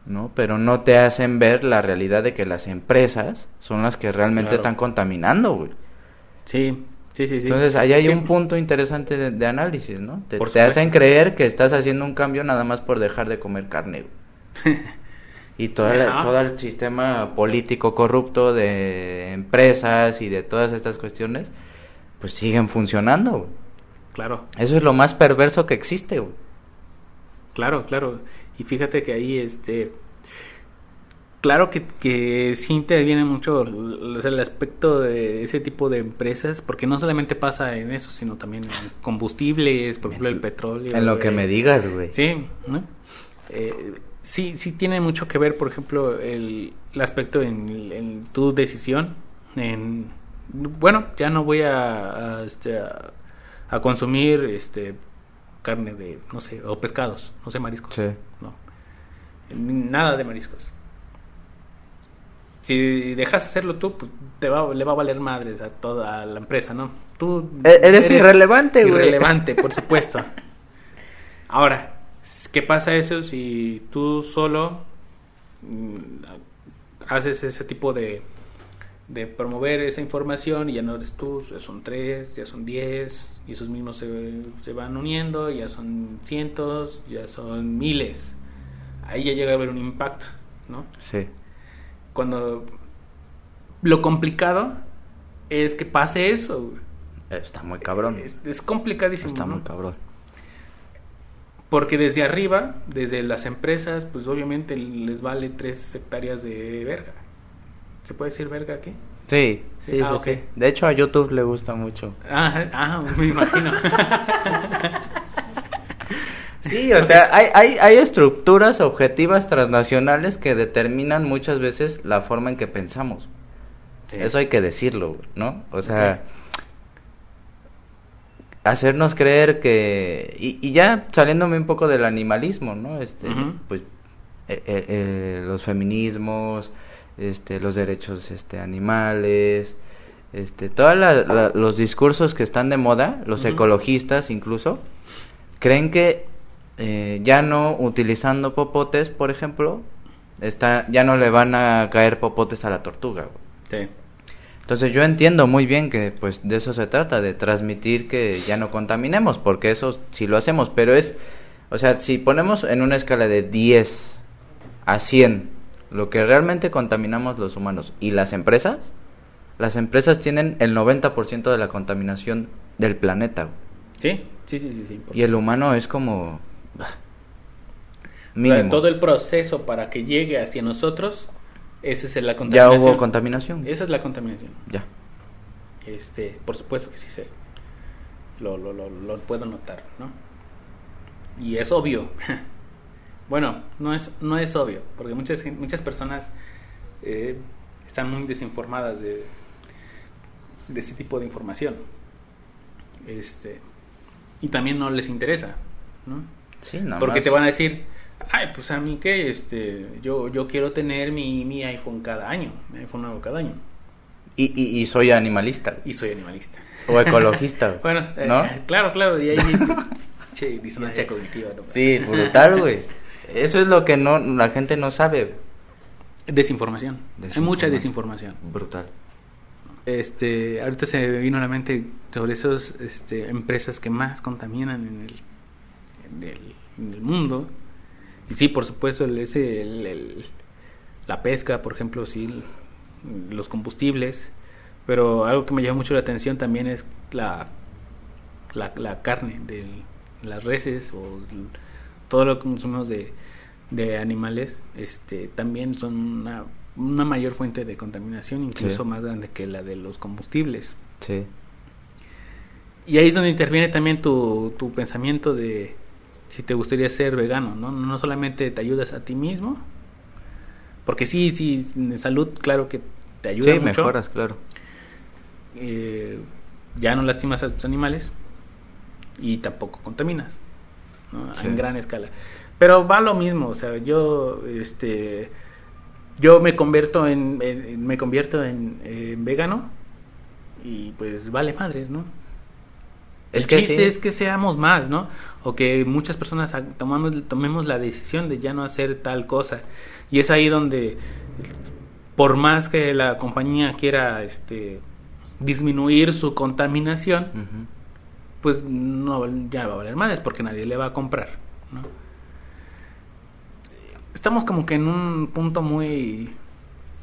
¿No? Pero no te hacen ver la realidad de que las empresas son las que realmente Claro. están contaminando, güey. Sí, sí, sí, sí. Entonces, ahí hay un punto interesante de, de análisis, ¿no? Te, hacen creer que estás haciendo un cambio nada más por dejar de comer carne. güey. *laughs* y toda la- todo el sistema político corrupto de empresas y de todas estas cuestiones, pues siguen funcionando. güey. Claro, Eso es lo más perverso que existe. güey. claro, claro. Y fíjate que ahí, este... Claro que, que sí interviene mucho el aspecto de ese tipo de empresas, porque no solamente pasa en eso, sino también en combustibles, por ejemplo, el petróleo. En lo que me digas, güey. Sí, ¿no? Eh, sí, sí tiene mucho que ver, por ejemplo, el, el aspecto en, en tu decisión. En, bueno, ya no voy a, a, este, a, a consumir este carne de, no sé, o pescados, no sé, mariscos. Sí. No. Nada de mariscos. Si dejas de hacerlo tú, pues te va, le va a valer madres a toda la empresa, ¿no? Tú E- eres irrelevante, güey. Irrelevante, por *laughs* supuesto. Ahora, ¿qué pasa eso si tú solo mm, haces ese tipo de, de promover esa información y ya no eres tú, ya son tres, ya son diez, y esos mismos se, se van uniendo, ya son cientos, ya son miles. Ahí ya llega a haber un impacto, ¿no? Sí. Cuando lo complicado es que pase eso. Está muy cabrón. Es, es complicadísimo. Está ¿no? muy cabrón. Porque desde arriba, desde las empresas, pues obviamente les vale tres hectáreas de verga. ¿Se puede decir verga aquí? Sí, sí, Ah, sí, ok. sí. De hecho, a YouTube le gusta mucho. Ah, ah me imagino. *laughs* Sí, o sea, hay, hay, hay estructuras objetivas transnacionales que determinan muchas veces la forma en que pensamos. Eso hay que decirlo, ¿no? O sea, hacernos creer que... Y, y ya saliéndome un poco del animalismo, ¿no? Este, Ujú. pues, eh, eh, eh, los feminismos, este, los derechos este, animales, este, todos los discursos que están de moda, los ecologistas incluso, creen que eh, ya no utilizando popotes, por ejemplo, está, ya no le van a caer popotes a la tortuga. Sí. Entonces yo entiendo muy bien que pues de eso se trata, de transmitir que ya no contaminemos, porque eso sí lo hacemos, pero es, o sea, si ponemos en una escala de 10 a 100 lo que realmente contaminamos los humanos y las empresas, las empresas tienen el 90% de la contaminación del planeta. Sí, sí, sí, sí. sí, Y el humano es como... Mínimo. todo el proceso para que llegue hacia nosotros, esa es la Ya contaminación. hubo contaminación. Esa es la contaminación. Ya. Este, por supuesto que sí sé. Lo, lo, lo, lo puedo notar, ¿no? Y es obvio. *laughs* bueno, no es, no es obvio, porque muchas, muchas personas eh, están muy desinformadas de, de ese tipo de información. Este, y también no les interesa, ¿no? Sí, nada Porque más. te van a decir, ay, pues a mí que este, yo, yo quiero tener mi, mi iPhone cada año, mi iPhone nuevo cada año. Y, y, y soy animalista. Y soy animalista. O ecologista. *laughs* Bueno, eh, ¿no? claro, claro, y ahí *laughs* che, disonancia cognitiva. ¿no? Sí, brutal, güey. Eso es lo que no la gente no sabe. Desinformación. Hay mucha desinformación. Brutal. Este, ahorita se me vino a la mente sobre esas este, empresas que más contaminan en el, en el, en el mundo. Y sí, por supuesto, el, ese, el- la pesca, por ejemplo, sí, los combustibles. Pero algo que me llama mucho la atención también es la, la, la carne de las reses o todo lo que consumimos de, de animales. Este, también son una, una mayor fuente de contaminación, incluso Sí. más grande que la de los combustibles. Sí. Y ahí es donde interviene también tu, tu pensamiento de si te gustaría ser vegano, ¿no? No solamente te ayudas a ti mismo, porque sí, sí, en salud, claro que te ayuda Sí, mucho. mejoras, claro. eh, ya no lastimas a tus animales y tampoco contaminas, ¿no? Sí. En gran escala. Pero va lo mismo, o sea, yo, este, yo me convierto en, en- me convierto en, en vegano y pues vale madres, ¿no? Es el que chiste sí. es que seamos más, ¿no? O que muchas personas tomamos, tomemos la decisión de ya no hacer tal cosa. Y es ahí donde, por más que la compañía quiera este, disminuir su contaminación. Pues no ya va a valer madres porque nadie le va a comprar, ¿no? Estamos como que en un punto muy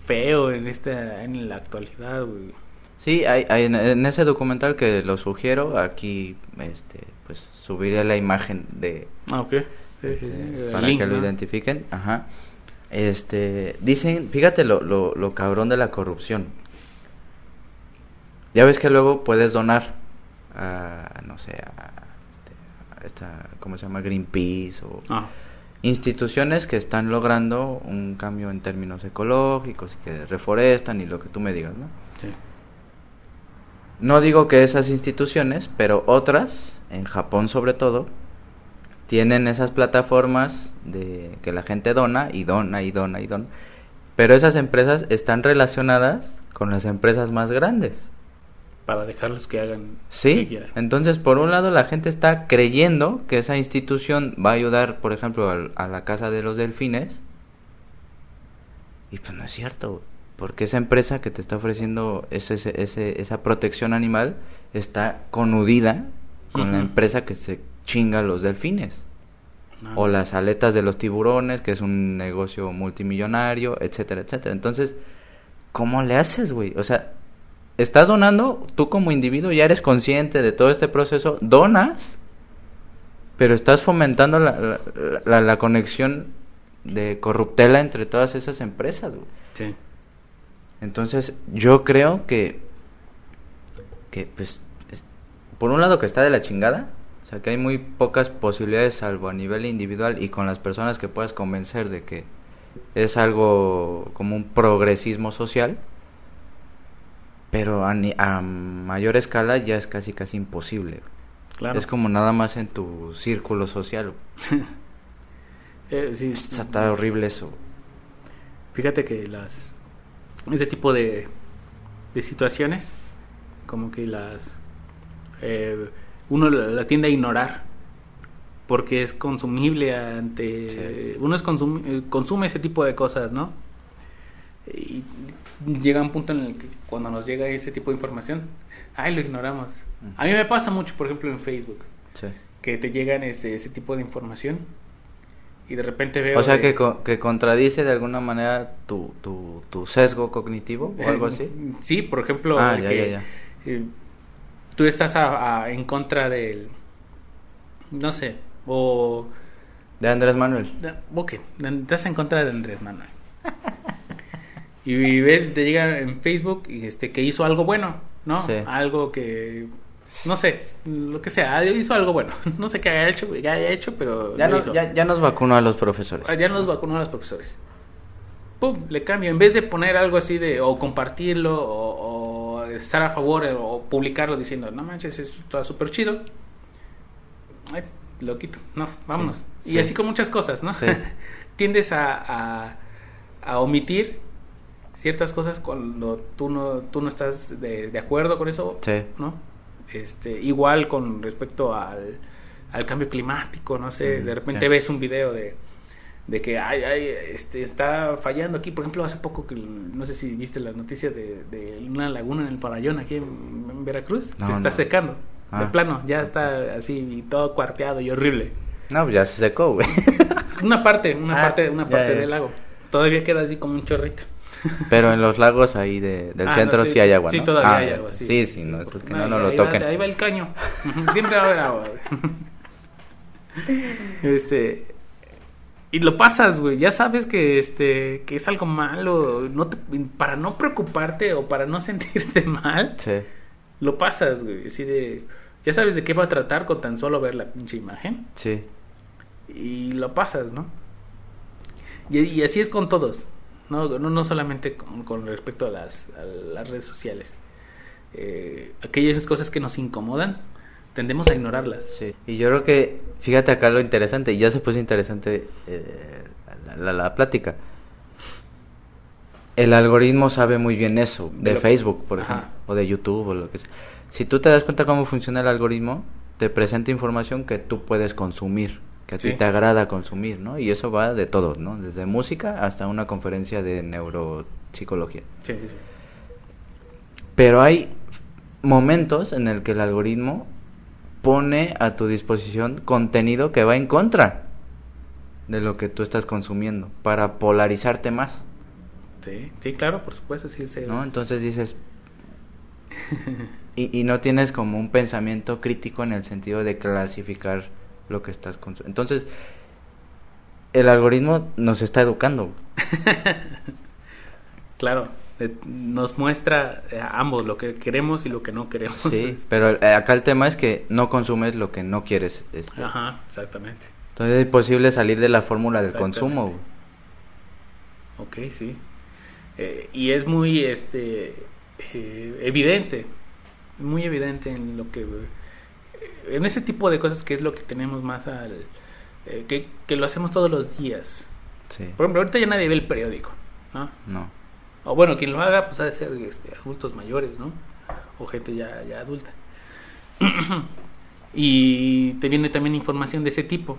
feo en esta en la actualidad, güey. Sí, hay, hay- en, ese documental que lo sugiero, aquí este, pues subiré la imagen de Ah, ok. Sí, este, sí, para link, que lo ¿no? identifiquen. Ajá. Este, dicen, fíjate lo, lo, lo cabrón de la corrupción. Ya ves que luego puedes donar a, no sé, a, este, a esta, ¿cómo se llama? Greenpeace o Ah, instituciones que están logrando un cambio en términos ecológicos y que reforestan y lo que tú me digas, ¿no? sí. No digo que esas instituciones, pero otras, en Japón sobre todo, tienen esas plataformas de que la gente dona y dona y dona y dona. Pero esas empresas están relacionadas con las empresas más grandes. Para dejarlos que hagan lo que Sí, quieran. entonces por un lado la gente está creyendo que esa institución va a ayudar, por ejemplo, al- a, la casa de los delfines. Y pues no es cierto, porque esa empresa que te está ofreciendo ese, ese- ese- esa protección animal está conudida con la empresa que se chinga a los delfines. No. O las aletas de los tiburones, que es un negocio multimillonario, etcétera, etcétera. Entonces, ¿cómo le haces, güey? O sea, estás donando, tú como individuo ya eres consciente de todo este proceso, donas, pero estás fomentando la, la, la- la conexión de corruptela entre todas esas empresas, güey. Sí. Entonces, yo creo que, que pues, es- por un lado que está de la chingada, o sea, que hay muy pocas posibilidades, salvo a nivel individual y con las personas que puedas convencer de que es algo como un progresismo social, pero a, ni- a mayor escala ya es casi casi imposible. Claro. Es como nada más en tu círculo social. *laughs* Eh, sí, Está, horrible eso. Fíjate que las ese tipo de, de situaciones, como que las eh, uno la- las tiende a ignorar porque es consumible ante Sí. uno es consum- eh, consume ese tipo de cosas, ¿no? Y llega un punto en el que cuando nos llega ese tipo de información, ay, lo ignoramos. A mí me pasa mucho, por ejemplo, en Facebook, Sí. que te llegan este, ese tipo de información y de repente veo O sea, que, co- que contradice de alguna manera tu, tu, tu sesgo cognitivo o algo así. Eh, Sí, por ejemplo, Ah, ya, que, ya, ya. eh, tú estás a- a- en contra del, no sé, o, De Andrés Manuel. de- ok, estás en contra de Andrés Manuel. *laughs* y ves, te llega en Facebook y este que hizo algo bueno, ¿no? Sí. Algo que, no sé, lo que sea, hizo algo bueno. *laughs* no sé qué haya hecho, qué haya hecho, pero Ya, nos, hizo. ya, ya nos vacunó a los profesores. Ah, Ya nos vacunó a los profesores. Pum, le cambio. En vez de poner algo así de o compartirlo o, o estar a favor o publicarlo diciendo, no manches, esto está súper chido. Ay, lo quito. No, vámonos. Sí, y sí. así con muchas cosas, ¿no? *laughs* Tiendes a, a, a omitir ciertas cosas cuando tú no, tú no estás de, de acuerdo con eso, Sí. ¿no? Este, igual con respecto al, al cambio climático, no sé, de repente sí. ves un video de, de que ay, ay, este, está fallando aquí, por ejemplo, hace poco que no sé si viste las noticias de, de una laguna en el Parayón aquí en, en Veracruz, No, se está no. secando, de Ah. plano, ya está así y todo cuarteado y horrible. No, pues ya se secó, güey. *laughs* Una parte, una Ah, parte, una ya, parte ya. del lago. Todavía queda así como un chorrito. Pero en los lagos ahí de, del Ah, centro no, sí, hay agua, Sí, ¿no? todavía Ah, hay agua. Sí, sí, sí, no, eso es que no, lo va- toquen. ahí va el caño. *laughs* Siempre va a haber agua. *laughs* este. Y lo pasas, güey. Ya sabes que este que es algo malo. No te- para no preocuparte o para no *laughs* sentirte mal, Sí. lo pasas, güey. Así de. Ya sabes de qué va a tratar con tan solo ver la pinche imagen. Sí. Y lo pasas, ¿no? Y, y así es con todos. No, no, no solamente con, con respecto a las, a las redes sociales. eh, aquellas cosas que nos incomodan, tendemos a ignorarlas. Sí. Y yo creo que, fíjate acá lo interesante, y ya se puso interesante eh, la, la- la plática. El algoritmo sabe muy bien eso, de De lo- Facebook, por Ajá. ejemplo, o de YouTube, o lo que sea. Si tú te das cuenta cómo funciona el algoritmo, te presenta información que tú puedes consumir, que a ti te agrada consumir, ¿no? Y eso va de todo, ¿no? Desde música hasta una conferencia de neuropsicología. Sí, sí, sí. Pero hay momentos en el que el algoritmo pone a tu disposición contenido que va en contra de lo que tú estás consumiendo para polarizarte más, Sí, sí, claro, por supuesto, sí. sí. ¿no? Entonces dices y, y no tienes como un pensamiento crítico en el sentido de clasificar lo que estás consumiendo. Entonces el algoritmo nos está educando. *laughs* Claro, eh, nos muestra eh, a ambos lo que queremos y lo que no queremos. Sí, *laughs* pero eh, acá el tema es que no consumes lo que no quieres. este. Ajá, exactamente. Entonces es posible salir de la fórmula del consumo. Ok, sí. Eh, y es muy este eh, evidente, muy evidente en lo que... en ese tipo de cosas que es lo que tenemos más al... eh, que, que lo hacemos todos los días. Sí. Por ejemplo, ahorita ya nadie ve el periódico, ¿no? No. O bueno, quien lo haga, pues ha de ser este, adultos mayores, ¿no? O gente ya, ya adulta. *clears throat* y te viene también información de ese tipo.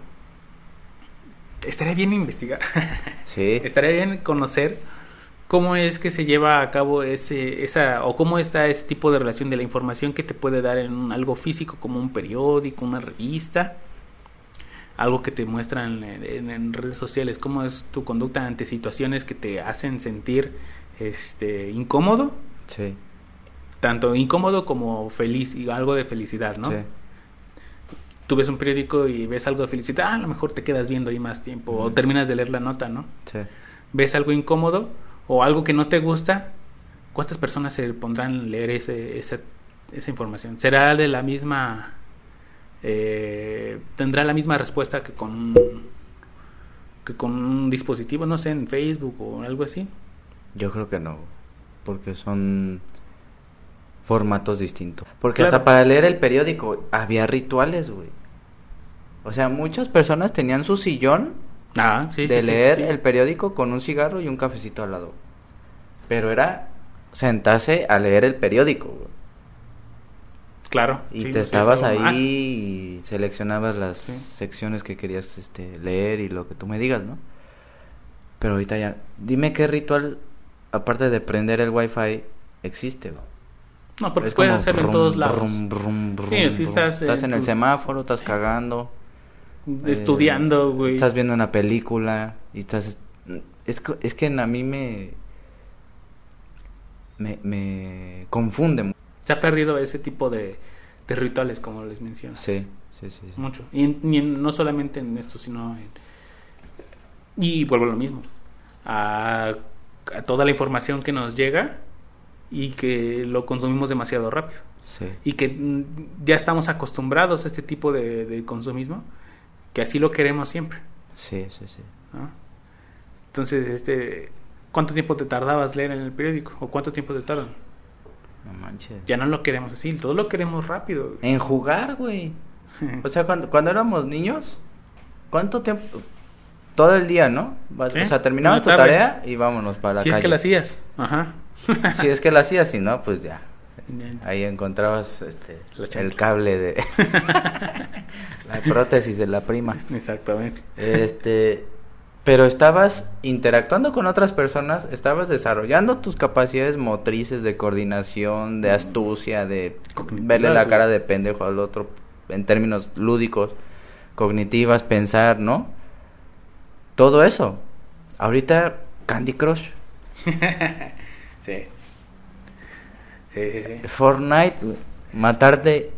Estaría bien investigar. *laughs* Sí. Estaría bien conocer cómo es que se lleva a cabo ese, esa, o cómo está ese tipo de relación de la información que te puede dar en un- algo físico como un periódico, una revista, algo que te muestran en, en- en redes sociales, cómo es tu conducta ante situaciones que te hacen sentir este incómodo, Sí. tanto incómodo como feliz y algo de felicidad, ¿no? Sí. Tú ves un periódico y ves algo de felicidad, ah, a lo mejor te quedas viendo ahí más tiempo o terminas de leer la nota, ¿no? Sí. ves algo incómodo o algo que no te gusta, ¿cuántas personas se pondrán a leer ese, esa, esa información? ¿Será de la misma... eh, tendrá la misma respuesta que con un, que con un dispositivo, no sé, en Facebook o algo así? Yo creo que no. Porque son formatos distintos. Porque Claro. hasta para leer el periódico había rituales, güey. O sea, muchas personas tenían su sillón Ah, sí, de sí, leer sí, el periódico con un cigarro y un cafecito al lado. Pero era sentarse a leer el periódico, güey. Claro. Y te estabas ahí ah, y seleccionabas las secciones que querías este, leer y lo que tú me digas, ¿no? Pero ahorita ya... Dime qué ritual, aparte de prender el wifi, existe, güey. No, porque Es puedes hacerlo en todos lados. Sí, si estás Estás en en el semáforo, estás cagando. Eh, Estudiando, güey. Estás viendo una película y estás... Es, que- es que a mí me... Me, me confunde. Se ha perdido ese tipo de, de rituales, como les menciono. Sí, sí, sí. sí. Mucho. Y, no solamente en esto, sino en... Y vuelvo a lo mismo. A, a toda la información que nos llega y que lo consumimos demasiado rápido. Sí. Y que mm, ya estamos acostumbrados a este tipo de, de consumismo, que así lo queremos siempre. Sí, sí, sí. ¿no? Entonces, este, ¿cuánto tiempo te tardabas leer en el periódico? ¿O cuánto tiempo te tardan? No manches. Ya no lo queremos así, todo lo queremos rápido. En jugar, güey. *laughs* O sea, cuando, cuando éramos niños, ¿cuánto tiempo? Todo el día, ¿no? Sí, O sea, terminabas en tu la tarea y vámonos para la si es calle. que lo hacías. Ajá. *laughs* Si es que la hacías, si no, pues ya. Ahí encontrabas este, el cable de *laughs* la prótesis de la prima. Exactamente. Este, pero estabas interactuando con otras personas, estabas desarrollando tus capacidades motrices de coordinación, de astucia, de Cognitivas, verle la cara de pendejo al otro en términos lúdicos, cognitivas, pensar, ¿no? Todo eso. Ahorita Candy Crush, *laughs* sí. Sí, sí, sí. Fortnite, güey, matarte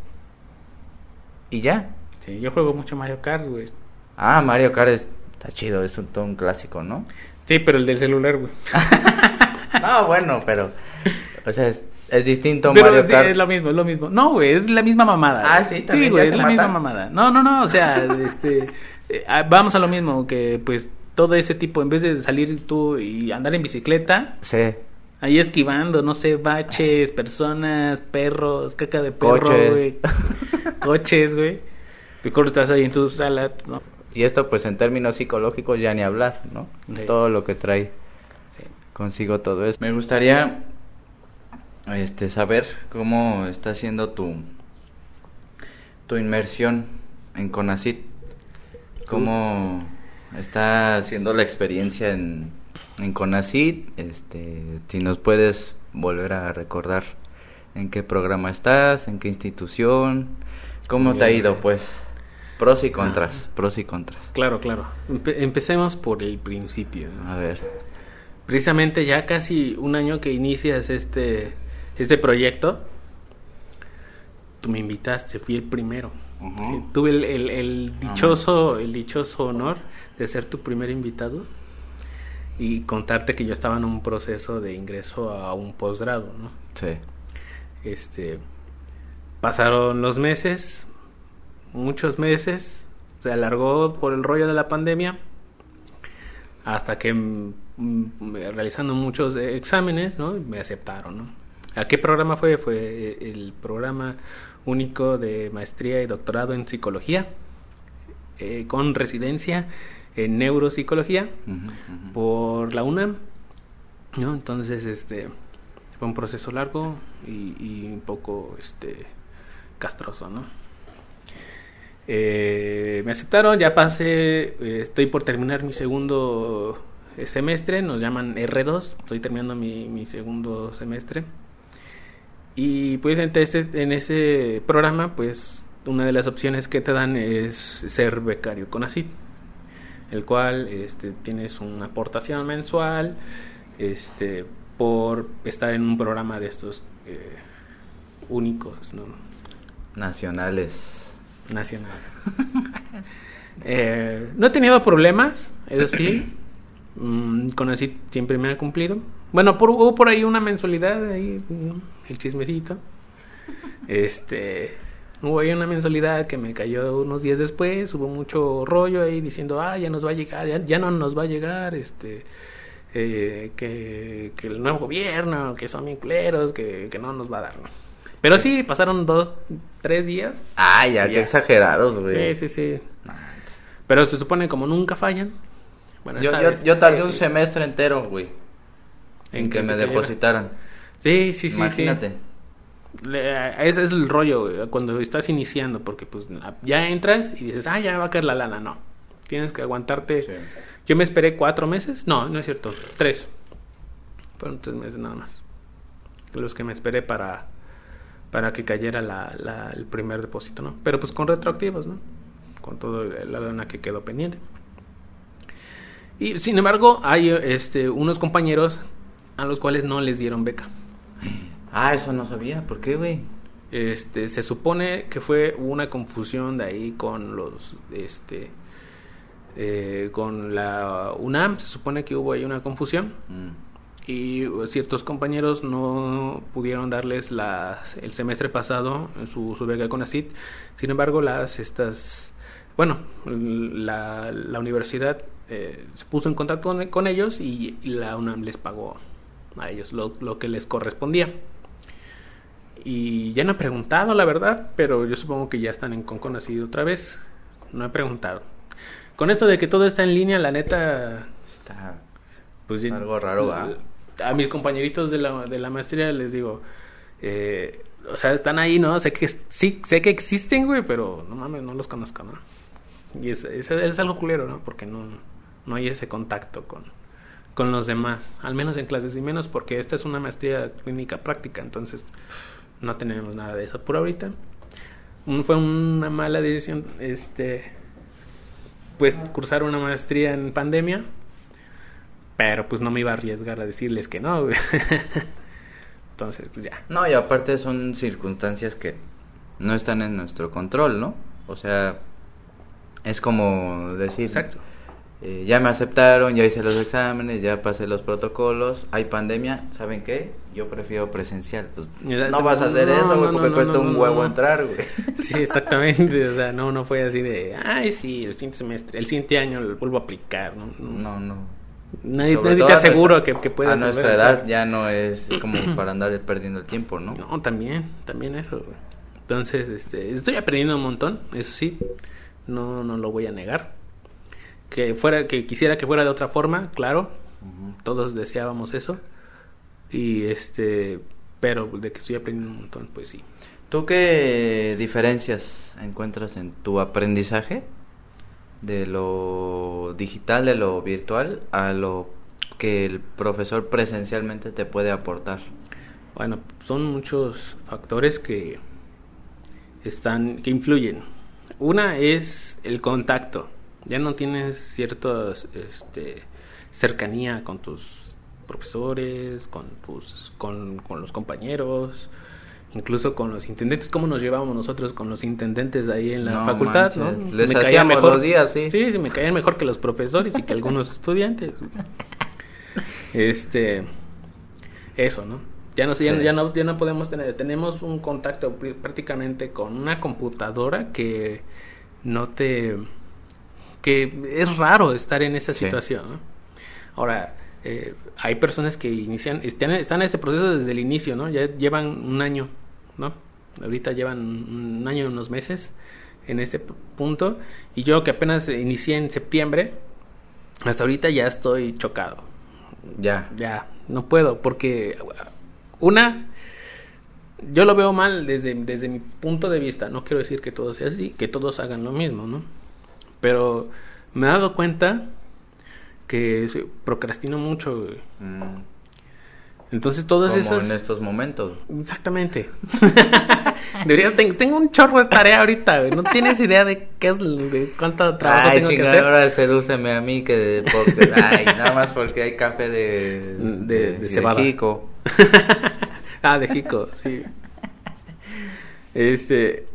y ya. Sí, yo juego mucho Mario Kart, güey. Ah, Mario Kart es- está chido, es un, todo un clásico, ¿no? Sí, pero el del celular, güey. *laughs* No, bueno, pero. O sea, es, es distinto Pero Mario sí, Kart. es lo mismo, es lo mismo. No, güey, es la misma mamada. Ah, güey. sí, también güey, ya es la misma mamada. No, no, no, o sea, *laughs* este, eh, ah, vamos a lo mismo, que pues todo ese tipo, en vez de salir tú y andar en bicicleta, Sí. Ahí esquivando, no sé, baches, personas, perros, caca de perro, Coches. güey. *laughs* Coches, güey. Mejor estás ahí en tu sala, ¿no? Y esto pues en términos psicológicos ya ni hablar, ¿no? Sí. Todo lo que trae Sí. consigo todo eso. Me gustaría este saber cómo está siendo tu tu inmersión en Conacit. Cómo está siendo la experiencia en, en Conacit, este, si nos puedes volver a recordar en qué programa estás, en qué institución, cómo te ha ido pues, pros y contras, pros y contras. Claro, claro. Empe- empecemos por el principio. ¿no? A ver. Precisamente ya casi un año que inicias este, este proyecto, tú me invitaste, fui el primero. Tuve el, el- el dichoso, el dichoso honor de ser tu primer invitado y contarte que yo estaba en un proceso de ingreso a un posgrado, ¿no? Sí. Este, pasaron los meses, muchos meses, se alargó por el rollo de la pandemia, hasta que mm, mm, realizando muchos exámenes, ¿no? Me aceptaron, ¿no? ¿A qué programa fue? Fue eh, el programa único de maestría y doctorado en psicología, eh, con residencia en neuropsicología Ujú, ujú. por la UNAM, ¿no? Entonces, este, fue un proceso largo y, y un poco, este, castroso, ¿no? Eh, me aceptaron, ya pasé, eh, estoy por terminar mi segundo semestre, nos llaman R2, estoy terminando mi, mi segundo semestre. Y pues en este, en ese programa, pues una de las opciones que te dan es ser becario con ACID, el cual este, tienes una aportación mensual este, por estar en un programa de estos eh, únicos, ¿no? Nacionales. nacionales. *laughs* Eh, no he tenido problemas, eso sí. Mm, con así siempre me ha cumplido. Bueno, por, hubo por ahí una mensualidad, ahí, mm, el chismecito. Este, hubo ahí una mensualidad que me cayó unos días después. Hubo mucho rollo ahí diciendo, ah, ya nos va a llegar, ya, ya no nos va a llegar, este, eh, que, que el nuevo gobierno, que son bien culeros, que, que no nos va a dar. ¿no? Pero sí, pasaron dos, tres días Ah, ya, Ya. qué exagerados, güey. Sí, sí, sí. Pero se supone como nunca fallan. Bueno, Yo, yo, tardé un semestre entero, güey, en que me depositaran. Sí, sí, sí. Imagínate. sí. Le- Ese es el rollo güey, cuando estás iniciando, porque pues ya entras y dices, ah, ya va a caer la lana. No. Tienes que aguantarte. Sí. Yo me esperé cuatro meses. No, no es cierto. Tres. Fueron tres meses nada más. Los que me esperé para para que cayera la, la- el primer depósito, ¿no? Pero pues con retroactivos, ¿no? Con toda la lana que quedó pendiente. Y sin embargo, hay este unos compañeros a los cuales no les dieron beca. Ah, eso no sabía. ¿Por qué, güey? Este, se supone que fue una confusión de ahí con los, este, eh, con la UNAM, se supone que hubo ahí una confusión Mm. y ciertos compañeros no pudieron darles las, el semestre pasado su, su beca con ACID. Sin embargo, las estas, bueno, la, la universidad eh, se puso en contacto con, con ellos y, y la UNAM les pagó a ellos lo, lo que les correspondía. Y ya no he preguntado, la verdad, pero yo supongo que ya están en Concon así otra vez. No he preguntado. Con esto de que todo está en línea, la neta, Está... pues Es algo raro, ¿va? A mis compañeritos de la, de la maestría les digo, eh, o sea, están ahí, ¿no? Sé que sí, sé que existen, güey, pero no mames, no los conozco, ¿no? Y es, es, es algo culero, ¿no? Porque no, no hay ese contacto con, con los demás, al menos en clases y menos porque esta es una maestría clínica práctica, entonces no tenemos nada de eso por ahorita. Un- fue una mala decisión, este, pues cursar una maestría en pandemia, pero pues no me iba a arriesgar a decirles que no. *laughs* Entonces, pues ya. No, y aparte son circunstancias que no están en nuestro control, ¿no? O sea, es como decir, Exacto. Eh, ya me aceptaron, ya hice los exámenes, ya pasé los protocolos, hay pandemia, ¿saben qué? Yo prefiero presencial. Pues, no vas a hacer No, eso, güey, no, porque no, cuesta un huevo entrar, güey. *laughs* Sí, exactamente. O sea, no, no fue así de, ay, sí, el siguiente semestre, el siguiente año lo vuelvo a aplicar, ¿no? No. Nadie, nadie te a aseguro nuestra- que, que puedas A nuestra saber, edad ya no es como *clears throat* para andar perdiendo el tiempo, ¿no? No, también, también eso. güey. Entonces, este, estoy aprendiendo un montón, eso sí, no, no lo voy a negar. Que fuera, que quisiera que fuera de otra forma, claro, todos deseábamos eso. Y este, pero de que estoy aprendiendo un montón, pues sí. ¿Tú qué diferencias encuentras en tu aprendizaje de lo digital, de lo virtual, a lo que el profesor presencialmente te puede aportar? Bueno, son muchos factores que están que influyen. Una es el contacto. Ya no tienes cierta este, cercanía con tus profesores, con tus con, con los compañeros, incluso con los intendentes. ¿Cómo nos llevábamos nosotros con los intendentes ahí en la No facultad? manches, ¿no? les Me caían hacíamos los días, sí. Sí, sí, me caían mejor que los profesores y que algunos *laughs* estudiantes. Este, eso, ¿no? Ya no, sé, ya, Sí. ya no, ya no podemos tener, tenemos un contacto pr- prácticamente con una computadora que no te, que es raro estar en esa Sí. situación, ¿no? Ahora, eh, hay personas que inician, están, están en ese proceso desde el inicio, ¿no? Ya llevan un año, ¿no? Ahorita llevan un año y unos meses en este punto y yo que apenas inicié en septiembre, hasta ahorita ya estoy chocado Ya. ya no puedo porque una yo lo veo mal desde, desde mi punto de vista no quiero decir que todo sea así que todos hagan lo mismo no pero me he dado cuenta que procrastino mucho güey. Mm, entonces todas como esas en estos momentos. exactamente *laughs* Debería, ten- tengo un chorro de tarea ahorita güey. no tienes idea de qué es de cuánto trabajo Ay, tengo que chingada, hacer ahora sedúceme a mí que de, porque, *laughs* ay, nada más porque hay café de De- de cebada. jico. *laughs* ah, de Jico, sí. Este.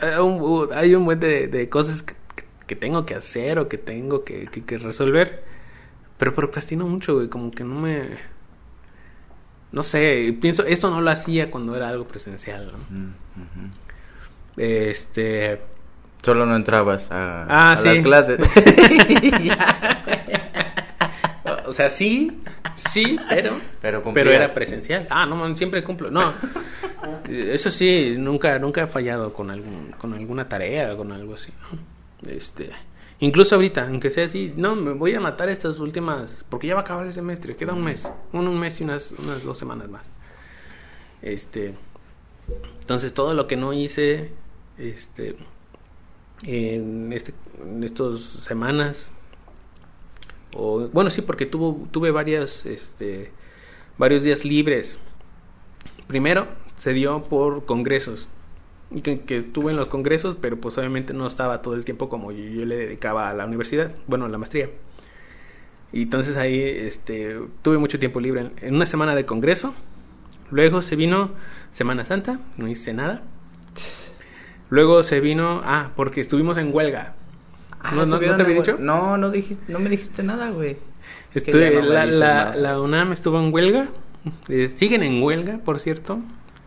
hay un- uh, Hay un buen de, de cosas que, que tengo que hacer o que tengo que, que- que resolver. Pero procrastino mucho, güey. Como que no me. No sé, pienso, esto no lo hacía cuando era algo presencial, ¿no? Mm. Este. Solo no entrabas a, Ah, a sí. las clases. *laughs* O sea, sí, sí, pero. Pero era presencial. Ah, no, man, siempre cumplo. No. *laughs* Eso sí, nunca nunca he fallado con algún con alguna tarea o con algo así. ¿no? Este, incluso ahorita, aunque sea así, no, me voy a matar estas últimas porque ya va a acabar el semestre, queda un mes, un, mes y unas dos semanas más. Este, entonces todo lo que no hice este en este en estas semanas o bueno sí porque tuvo tuve varias este varios días libres primero se dio por congresos que, que estuve en los congresos pero pues obviamente no estaba todo el tiempo como yo, yo le dedicaba a la universidad bueno a la maestría y entonces ahí este tuve mucho tiempo libre en, en una semana de congreso luego se vino Semana Santa no hice nada luego se vino ah porque estuvimos en huelga Ah, ¿No, no, no ¿estuvieron te había dicho? No, no, dijiste, no me dijiste nada, güey. Estuve- no la, la UNAM estuvo en huelga. Eh, siguen en huelga, por cierto.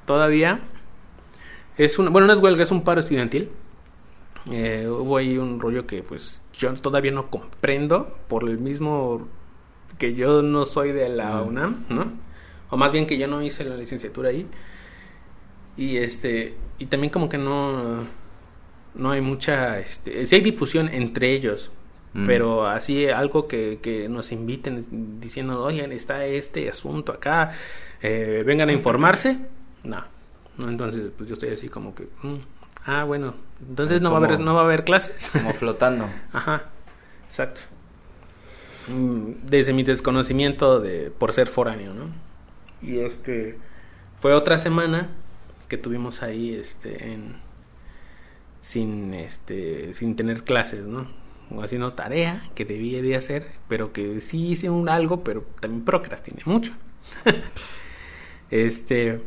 Todavía. Es una, bueno, no es huelga, es un paro estudiantil. Eh, hubo ahí un rollo que pues yo todavía no comprendo por el mismo que yo no soy de la Mm. UNAM, ¿no? O más bien que yo no hice la licenciatura ahí. Y este y también como que no no hay mucha este sí hay difusión entre ellos, Mm. pero así algo que, que nos inviten diciendo, "Oigan, está este asunto acá, eh, vengan a *laughs* informarse." No. No, entonces pues yo estoy así como que mm, ah, bueno, entonces no va a haber no va a haber clases. Como flotando. *laughs* Ajá, exacto. Mm, Desde mi desconocimiento de por ser foráneo, ¿no? Y este fue otra semana que tuvimos ahí este en sin este sin tener clases, ¿no? O haciendo tarea que debía de hacer, pero que sí hice un algo, pero también procrastiné mucho. *laughs* este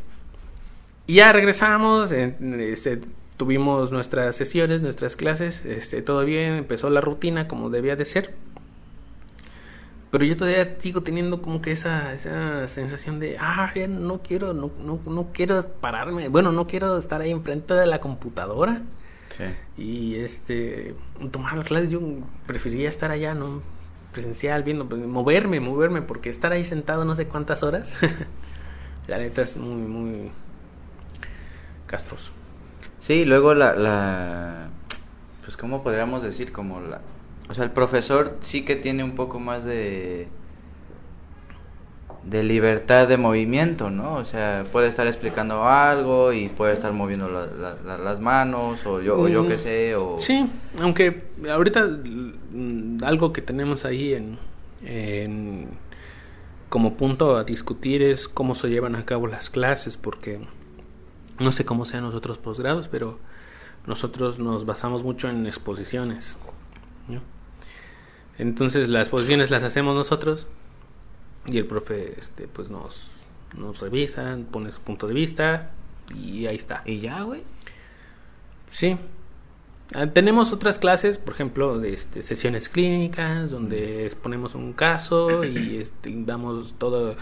y ya regresamos, este, tuvimos nuestras sesiones, nuestras clases, este, todo bien, empezó la rutina como debía de ser. Pero yo todavía sigo teniendo como que esa, esa sensación de, ah, no quiero, no, no, no quiero pararme, bueno, no quiero estar ahí enfrente de la Sí. y este tomar las clases. Yo prefería estar allá, ¿no? presencial, viendo, pues, moverme, moverme, porque estar ahí sentado no sé cuántas horas, *laughs* la neta es muy, muy castroso. Sí, luego la, la, pues cómo podríamos decir, como la, o sea, el profesor sí que tiene un poco más de de libertad de movimiento, ¿no? O sea, puede estar explicando algo y puede estar moviendo las manos o yo, o yo qué mm, sé. O... Sí, aunque ahorita mm, algo que tenemos ahí en, en, como punto a discutir es cómo se llevan a cabo las clases, porque no sé cómo sean los otros posgrados, pero nosotros nos basamos mucho en exposiciones. ¿no? Entonces las exposiciones las hacemos nosotros y el profe este pues nos nos revisa, pone su punto de vista y ahí está. ¿Y ya, güey? Sí. Ah, tenemos otras clases, por ejemplo, de este, sesiones clínicas, donde exponemos un caso y este, damos todo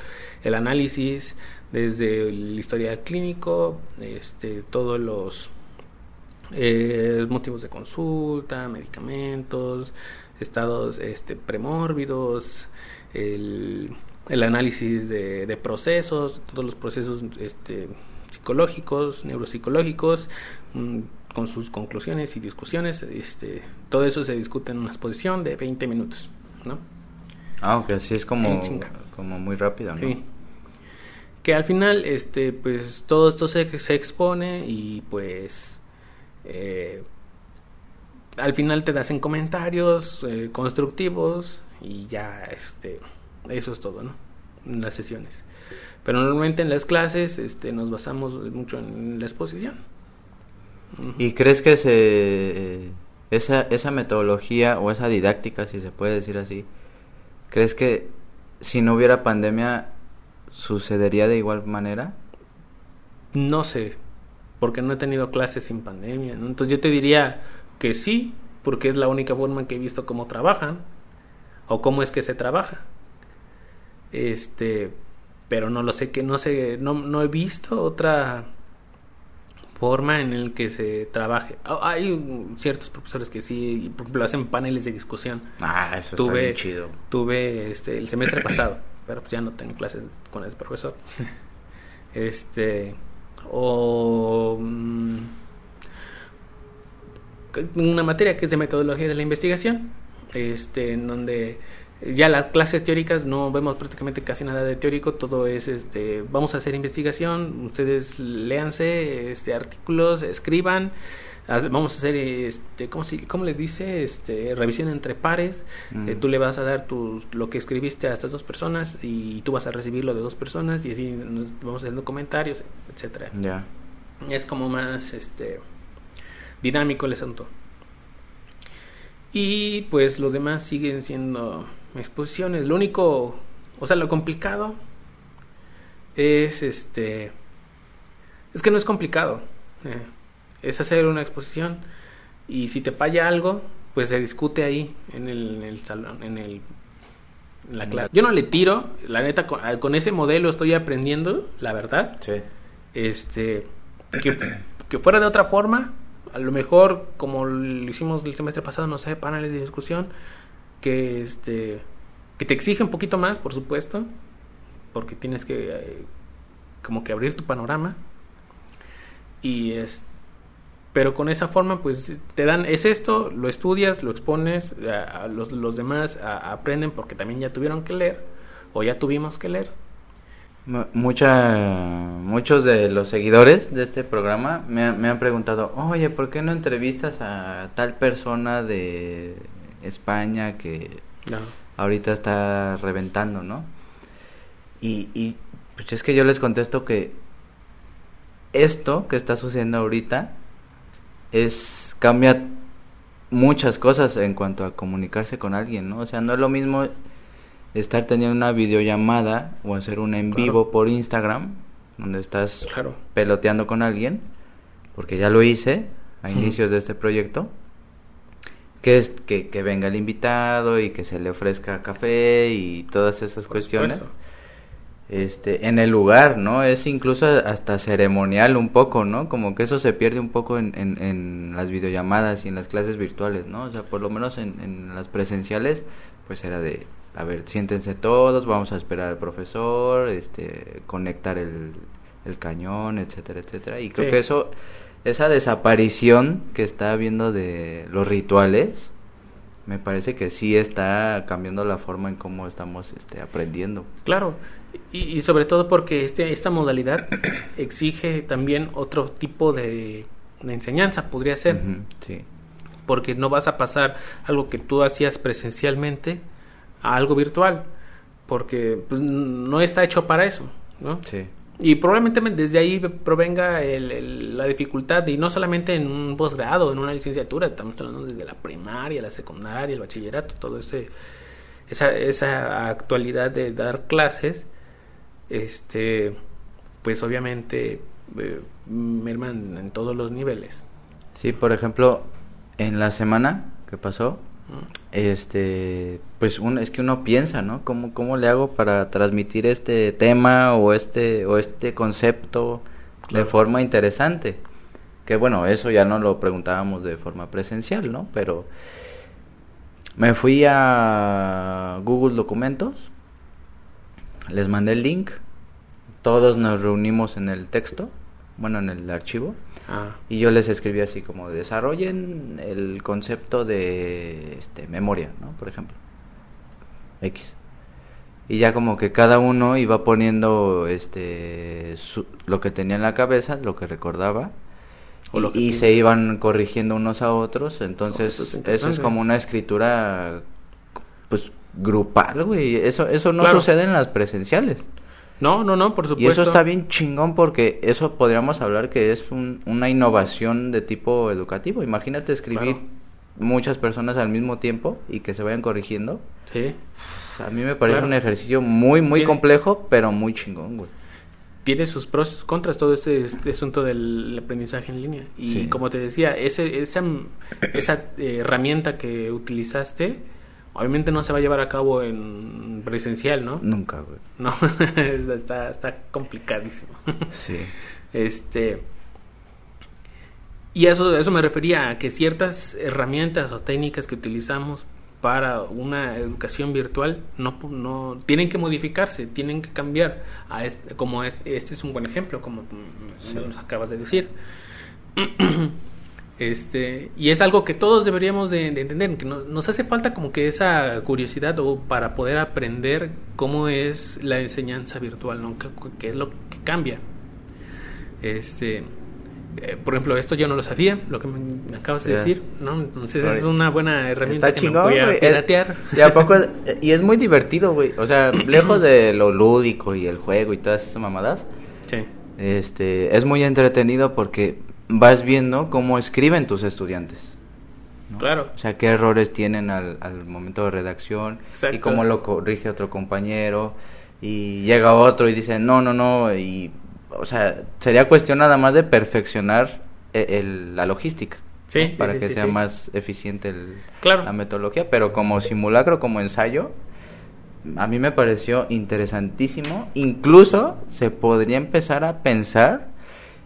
el análisis desde el historial clínico, este, todos los eh, motivos de consulta, medicamentos, estados este, premórbidos, el el análisis de, procesos, todos los procesos este, psicológicos, neuropsicológicos, mm, con sus conclusiones y discusiones. Este, todo eso se discute en una exposición de 20 minutos, ¿no? Ah, ok, así es como, como muy rápido, ¿no? Sí. Que al final, este, pues todo esto se, se expone y pues eh, al final te das en comentarios eh, constructivos y ya, este eso es todo, ¿no? En las sesiones. Pero normalmente en las clases este, nos basamos mucho en la exposición. ¿Y crees que se, esa, esa metodología o esa didáctica, si se puede decir así, crees que si no hubiera pandemia sucedería de igual manera? No sé, porque no he tenido clases sin pandemia. Entonces yo te diría que sí, porque es la única forma que he visto cómo trabajan o cómo es que se trabaja. Este, pero no lo sé, que no sé, no, no he visto otra forma en el que se trabaje. Ah, hay ciertos profesores que sí, por ejemplo, hacen paneles de discusión. Ah, eso tuve, está chido. Tuve este, el semestre pasado, pero pues ya no tengo clases con ese profesor. *laughs* este, o mm, una materia que es de metodología de la investigación, este, en donde ya las clases teóricas no vemos prácticamente casi nada de teórico, todo es este vamos a hacer investigación, ustedes léanse este artículos, escriban, vamos a hacer este cómo si cómo les dice este revisión entre pares, eh, mm. tú le vas a dar tus lo que escribiste a estas dos personas y tú vas a recibirlo de dos personas y así nos vamos haciendo comentarios, etcétera. Ya. Es como más este dinámico el asunto. Y pues lo demás siguen siendo exposiciones. Lo único, o sea, lo complicado es este. Es que no es complicado. Eh, es hacer una exposición y si te falla algo, pues se discute ahí en el, salón, en el en la clase. Yo no le tiro, la neta, con, ese modelo estoy aprendiendo, la verdad. Sí. Este, que, que, fuera de otra forma, a lo mejor, como lo hicimos el semestre pasado, no sé, paneles de discusión, que este que te exige un poquito más, por supuesto, porque tienes que eh, como que abrir tu panorama y es pero con esa forma pues te dan es esto lo estudias lo expones a, los, los, demás aprenden porque también ya tuvieron que leer o ya tuvimos que leer Mucha, muchos de los seguidores de este programa me, me han preguntado oye por qué no entrevistas a tal persona de España que ahorita está reventando, ¿no? Y, y pues es que yo les contesto que esto que está sucediendo ahorita es cambia muchas cosas en cuanto a comunicarse con alguien, ¿no? O sea, no es lo mismo estar teniendo una videollamada o hacer un en vivo por Instagram donde estás peloteando con alguien, porque ya lo hice a inicios de este proyecto que es que, que, venga el invitado y que se le ofrezca café y todas esas cuestiones. Este, en el lugar, ¿no? Es incluso hasta ceremonial un poco, ¿no? Como que eso se pierde un poco en, en, en las videollamadas y en las clases virtuales, ¿no? O sea, por lo menos en, en las presenciales, pues era de, a ver, siéntense todos, vamos a esperar al profesor, este, conectar el, el cañón, etcétera, etcétera. Y creo Sí. que eso, esa desaparición que está habiendo de los rituales, me parece que sí está cambiando la forma en cómo estamos este, aprendiendo. Claro, y, y sobre todo porque este, esta modalidad *clears throat* exige también otro tipo de, de enseñanza, podría ser, sí, porque no vas a pasar algo que tú hacías presencialmente a algo virtual, porque pues, no está hecho para eso, ¿no? sí. Y probablemente desde ahí provenga el- el- la dificultad, y no solamente en un posgrado, en una licenciatura, estamos hablando desde la primaria, la secundaria, el bachillerato, todo ese, esa, esa actualidad de dar clases, este, pues obviamente eh, merman en todos los niveles. Sí, por ejemplo, en la semana que pasó, este, pues uno, es que uno piensa, ¿no? ¿Cómo, ¿Cómo le hago para transmitir este tema o este, o este concepto Claro. de forma interesante? Que bueno, eso ya no lo preguntábamos de forma presencial, ¿no? Pero me fui a Google Documentos, les mandé el link, todos nos reunimos en el texto, bueno, en el archivo, Ah, y yo les escribí así como desarrollen el concepto de este, memoria, ¿no? Por ejemplo. X. Y ya como que cada uno iba poniendo este su- lo que tenía en la cabeza, lo que recordaba. O y lo que y piensa. se iban corrigiendo unos a otros, entonces eso es eso, es como una escritura pues grupal, güey. Eso eso no Claro. sucede en las presenciales. No, no, no, por supuesto. Y eso está bien chingón porque eso podríamos hablar que es un- una innovación de tipo educativo. Imagínate escribir Claro. muchas personas al mismo tiempo y que se vayan corrigiendo. Sí. A mí me parece Claro. un ejercicio muy, muy Tiene- complejo, pero muy chingón, güey. tiene sus pros y sus contras todo este, este asunto del aprendizaje en línea. Y Sí. como te decía, ese, esa, esa eh, herramienta que utilizaste, obviamente no se va a llevar a cabo en presencial, ¿no? Nunca, güey. *laughs* No, *laughs* está, está complicadísimo. Sí. *laughs* Este. Y eso, eso me refería, a que ciertas herramientas o técnicas que utilizamos para una educación virtual no, no tienen que modificarse, tienen que cambiar. A este, como este, este es un buen ejemplo, como Sí. nos acabas de decir. *clears throat* Este, y es algo que todos deberíamos de, de entender, que no- nos hace falta como que esa curiosidad o para poder aprender cómo es la enseñanza virtual, ¿no? ¿Qué, es lo que cambia? Este, eh, por ejemplo, esto yo no lo sabía, lo que me, acabas de decir, ¿no? Entonces Oye, es una buena herramienta Está que chingón, me voy a piratear. y, a poco es, y es muy divertido, güey. O sea, *clears throat* lejos de lo lúdico y el juego y todas esas mamadas, Sí, este, es muy entretenido porque vas viendo cómo escriben tus estudiantes. ¿no? claro. O sea, qué errores tienen al, al momento de redacción y cómo lo corrige otro compañero y llega otro y dice, no, no, no, y, o sea, sería cuestión nada más de perfeccionar e- el- la logística. Sí, ¿no? Para sí, que sí, sea sí. más eficiente el- Claro. la metodología, pero como simulacro, como ensayo, a mí me pareció interesantísimo. Incluso se podría empezar a pensar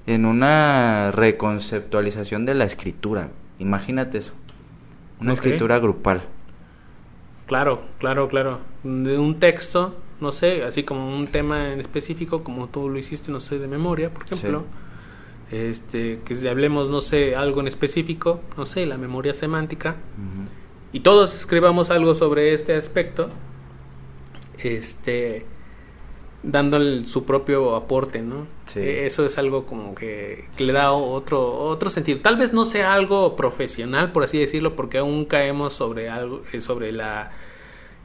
en una reconceptualización de la escritura. Imagínate eso. Una escritura grupal. Claro, claro, claro. De un texto, no sé, así como un tema en específico, como tú lo hiciste, no sé, de memoria, por ejemplo. Este, que si hablemos, no sé, algo en específico, no sé, la memoria semántica, y todos escribamos algo sobre este aspecto, este, dándole su propio aporte, ¿no? Sí. Eh, Eso es algo como que, que le da otro otro sentido. Tal vez no sea algo profesional, por así decirlo, porque aún caemos sobre algo, eh, sobre la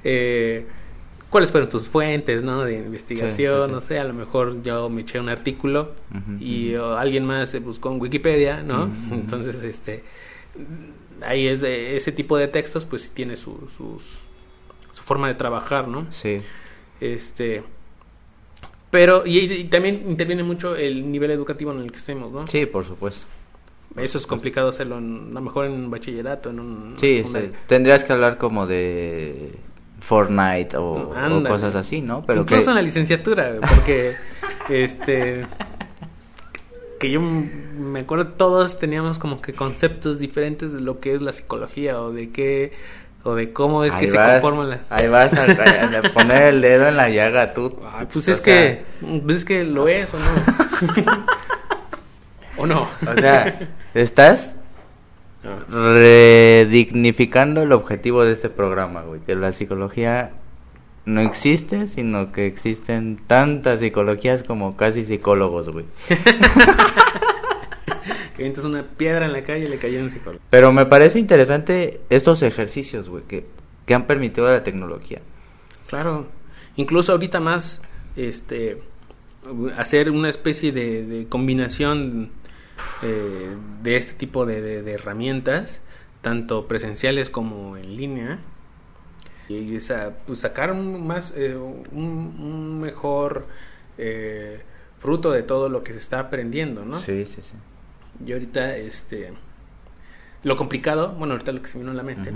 eh, cuáles fueron tus fuentes, ¿no? De investigación, Sí, sí, sí. no sé, a lo mejor yo me eché un artículo y alguien más se buscó en Wikipedia, ¿no? *laughs* Entonces, este, ahí es de- ese tipo de textos, pues sí tiene su, sus, su forma de trabajar, ¿no? Sí. Este, pero, y, y también interviene mucho el nivel educativo en el que estemos, ¿no? Sí, por supuesto. Eso es complicado hacerlo, en- a lo mejor en un bachillerato, en un... Sí. Tendrías que hablar como de Fortnite o, cosas así, ¿no? Pero que Incluso en la licenciatura, porque *laughs* este que yo me acuerdo todos teníamos como que conceptos diferentes de lo que es la psicología o de qué o de cómo es que se conforman las Ahí vas a, a poner el dedo en la llaga tú. Ay, pues es sea, que es que lo es o no. *laughs* ¿O no? O sea, estás Ah. redignificando el objetivo de este programa, güey. Que la psicología no existe, sino que existen tantas psicologías como casi psicólogos, güey. *laughs* *laughs* que avientas una piedra en la calle y le cayó un psicólogo. Pero me parece interesante estos ejercicios, güey, que, que han permitido la tecnología. Claro, incluso ahorita más, este, hacer una especie de, de combinación eh, de este tipo de, de- de herramientas, tanto presenciales como en línea, y esa, pues, sacar un más, eh, un, un mejor eh, fruto de todo lo que se está aprendiendo, ¿no? Sí, sí, sí. Y ahorita, este, lo complicado, bueno, ahorita lo que se me vino a la mente,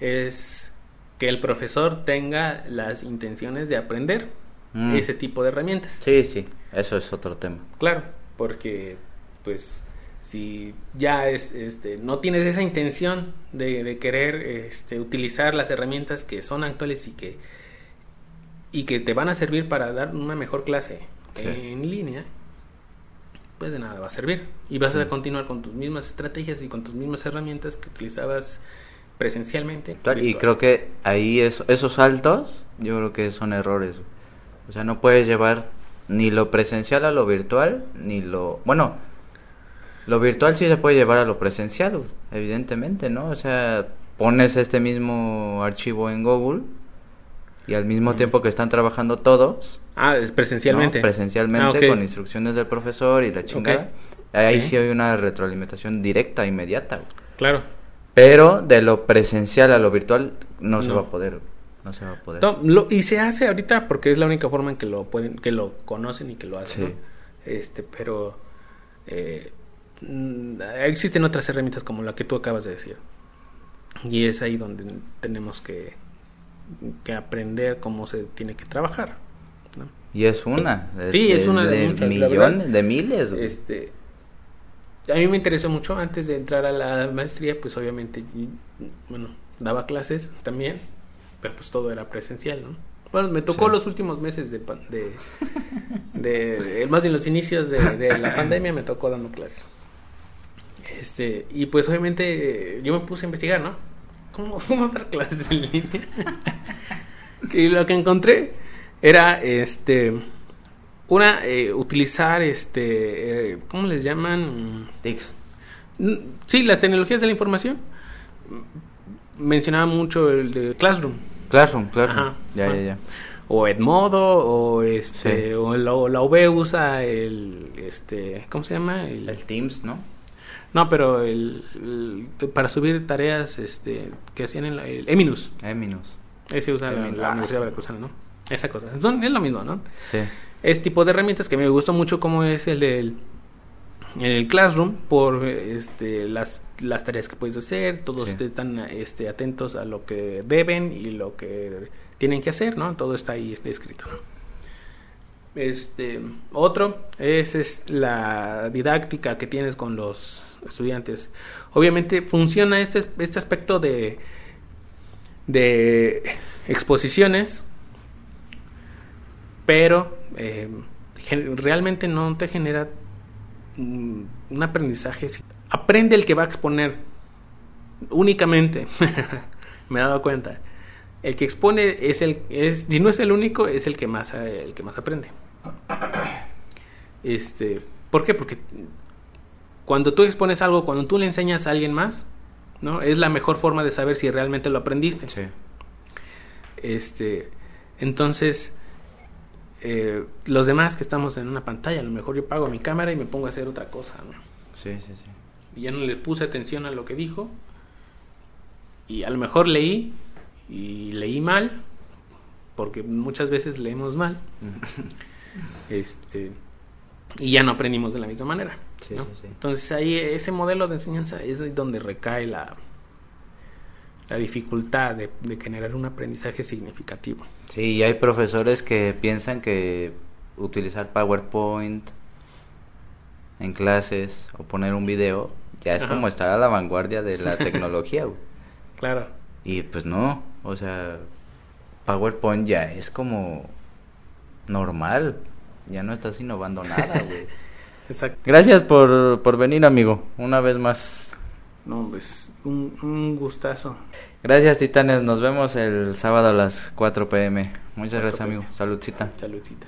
es que el profesor tenga las intenciones de aprender Mm. ese tipo de herramientas. Sí, sí, eso es otro tema. Claro, porque pues si ya es, este, no tienes esa intención de, de querer este, utilizar las herramientas que son actuales y que y que te van a servir para dar una mejor clase Sí. en línea, pues de nada va a servir. Y vas Sí. a continuar con tus mismas estrategias y con tus mismas herramientas que utilizabas presencialmente. Claro, y creo que ahí es- esos saltos, yo creo que son errores. O sea, no puedes llevar ni lo presencial a lo virtual, ni lo... Bueno, lo virtual sí se puede llevar a lo presencial, evidentemente, ¿no? O sea, pones este mismo archivo en Google y al mismo tiempo que están trabajando todos, Ah, es presencialmente. ¿no? presencialmente, Ah, con instrucciones del profesor y la chingada, ahí Sí. sí hay una retroalimentación directa, inmediata. güey. Claro. Pero de lo presencial a lo virtual no, se va a poder. No se va a poder. No, lo- y se hace ahorita porque es la única forma en que lo pueden, que lo conocen y que lo hacen. Este, pero eh, existen otras herramientas como la que tú acabas de decir. Y es ahí donde tenemos que, que aprender cómo se tiene que trabajar. Y es una. De, Sí, es una de de, muchas, la millones, de miles. Este, a mí me interesó mucho antes de entrar a la maestría, pues obviamente, bueno, daba clases también, pero pues todo era presencial, ¿no? Bueno, me tocó Sí. los últimos meses de, de, de- más bien los inicios de, de la *coughs* pandemia me tocó dando clases. Este, y pues obviamente eh, yo me puse a investigar, ¿no? ¿Cómo, *laughs* cómo dar clases en línea? *laughs* y lo que encontré era, este, una, eh, utilizar, este, eh, ¿cómo les llaman? Tics. Mm, Sí, las tecnologías de la información. Mencionaba mucho el de Classroom. Classroom, Classroom. Ajá, Ya, ya, ya. O Edmodo, o este, Sí. o la, la UB usa el, este, ¿cómo se llama? El- El Teams, ¿no? no, pero el, el- para subir tareas, este, que hacían en la, el Eminus. Eminus. Ese usa la, Eminus. la Ah, Universidad. Veracruzana, ¿no? Esa cosa. Son, es lo mismo, ¿no? Sí. Este tipo de herramientas que me gustó mucho como es el del el Classroom por este, las, las tareas que puedes hacer, todos Sí. están este, atentos a lo que deben y lo que tienen que hacer, ¿no? Todo está ahí este, escrito. Este, otro es, es la didáctica que tienes con los estudiantes. Obviamente funciona este, este aspecto de, de exposiciones, pero eh, realmente no te genera un aprendizaje. Aprende el que va a exponer únicamente. *laughs* Me he dado cuenta. El que expone es el es y no es el único, es el que más el que más aprende. Este, ¿por qué? Porque cuando tú expones algo, cuando tú le enseñas a alguien más, ¿no? Es la mejor forma de saber si realmente lo aprendiste. Sí. Este, entonces, eh, los demás que estamos en una pantalla, a lo mejor yo pago mi cámara y me pongo a hacer otra cosa, ¿no? Sí, sí, sí. Y ya no le puse atención a lo que dijo. Y a lo mejor leí y leí mal, porque muchas veces leemos mal. *laughs* Este, y ya no aprendimos de la misma manera. Sí, ¿no? sí, sí. Entonces ahí ese modelo de enseñanza es donde recae la, la dificultad de, de generar un aprendizaje significativo. Sí, y hay profesores que piensan que utilizar PowerPoint en clases o poner un video ya es Ajá. como estar a la vanguardia de la tecnología, güey. *laughs* Claro. Y pues no, o sea, PowerPoint ya es como normal, ya no estás innovando nada, *laughs* güey. Exacto. Gracias por, por venir, amigo, una vez más. No, pues un, un gustazo. Gracias, titanes, nos vemos el sábado a las 4 pm. Muchas 4 gracias, p.m. amigo. Saludcita. Saludcita.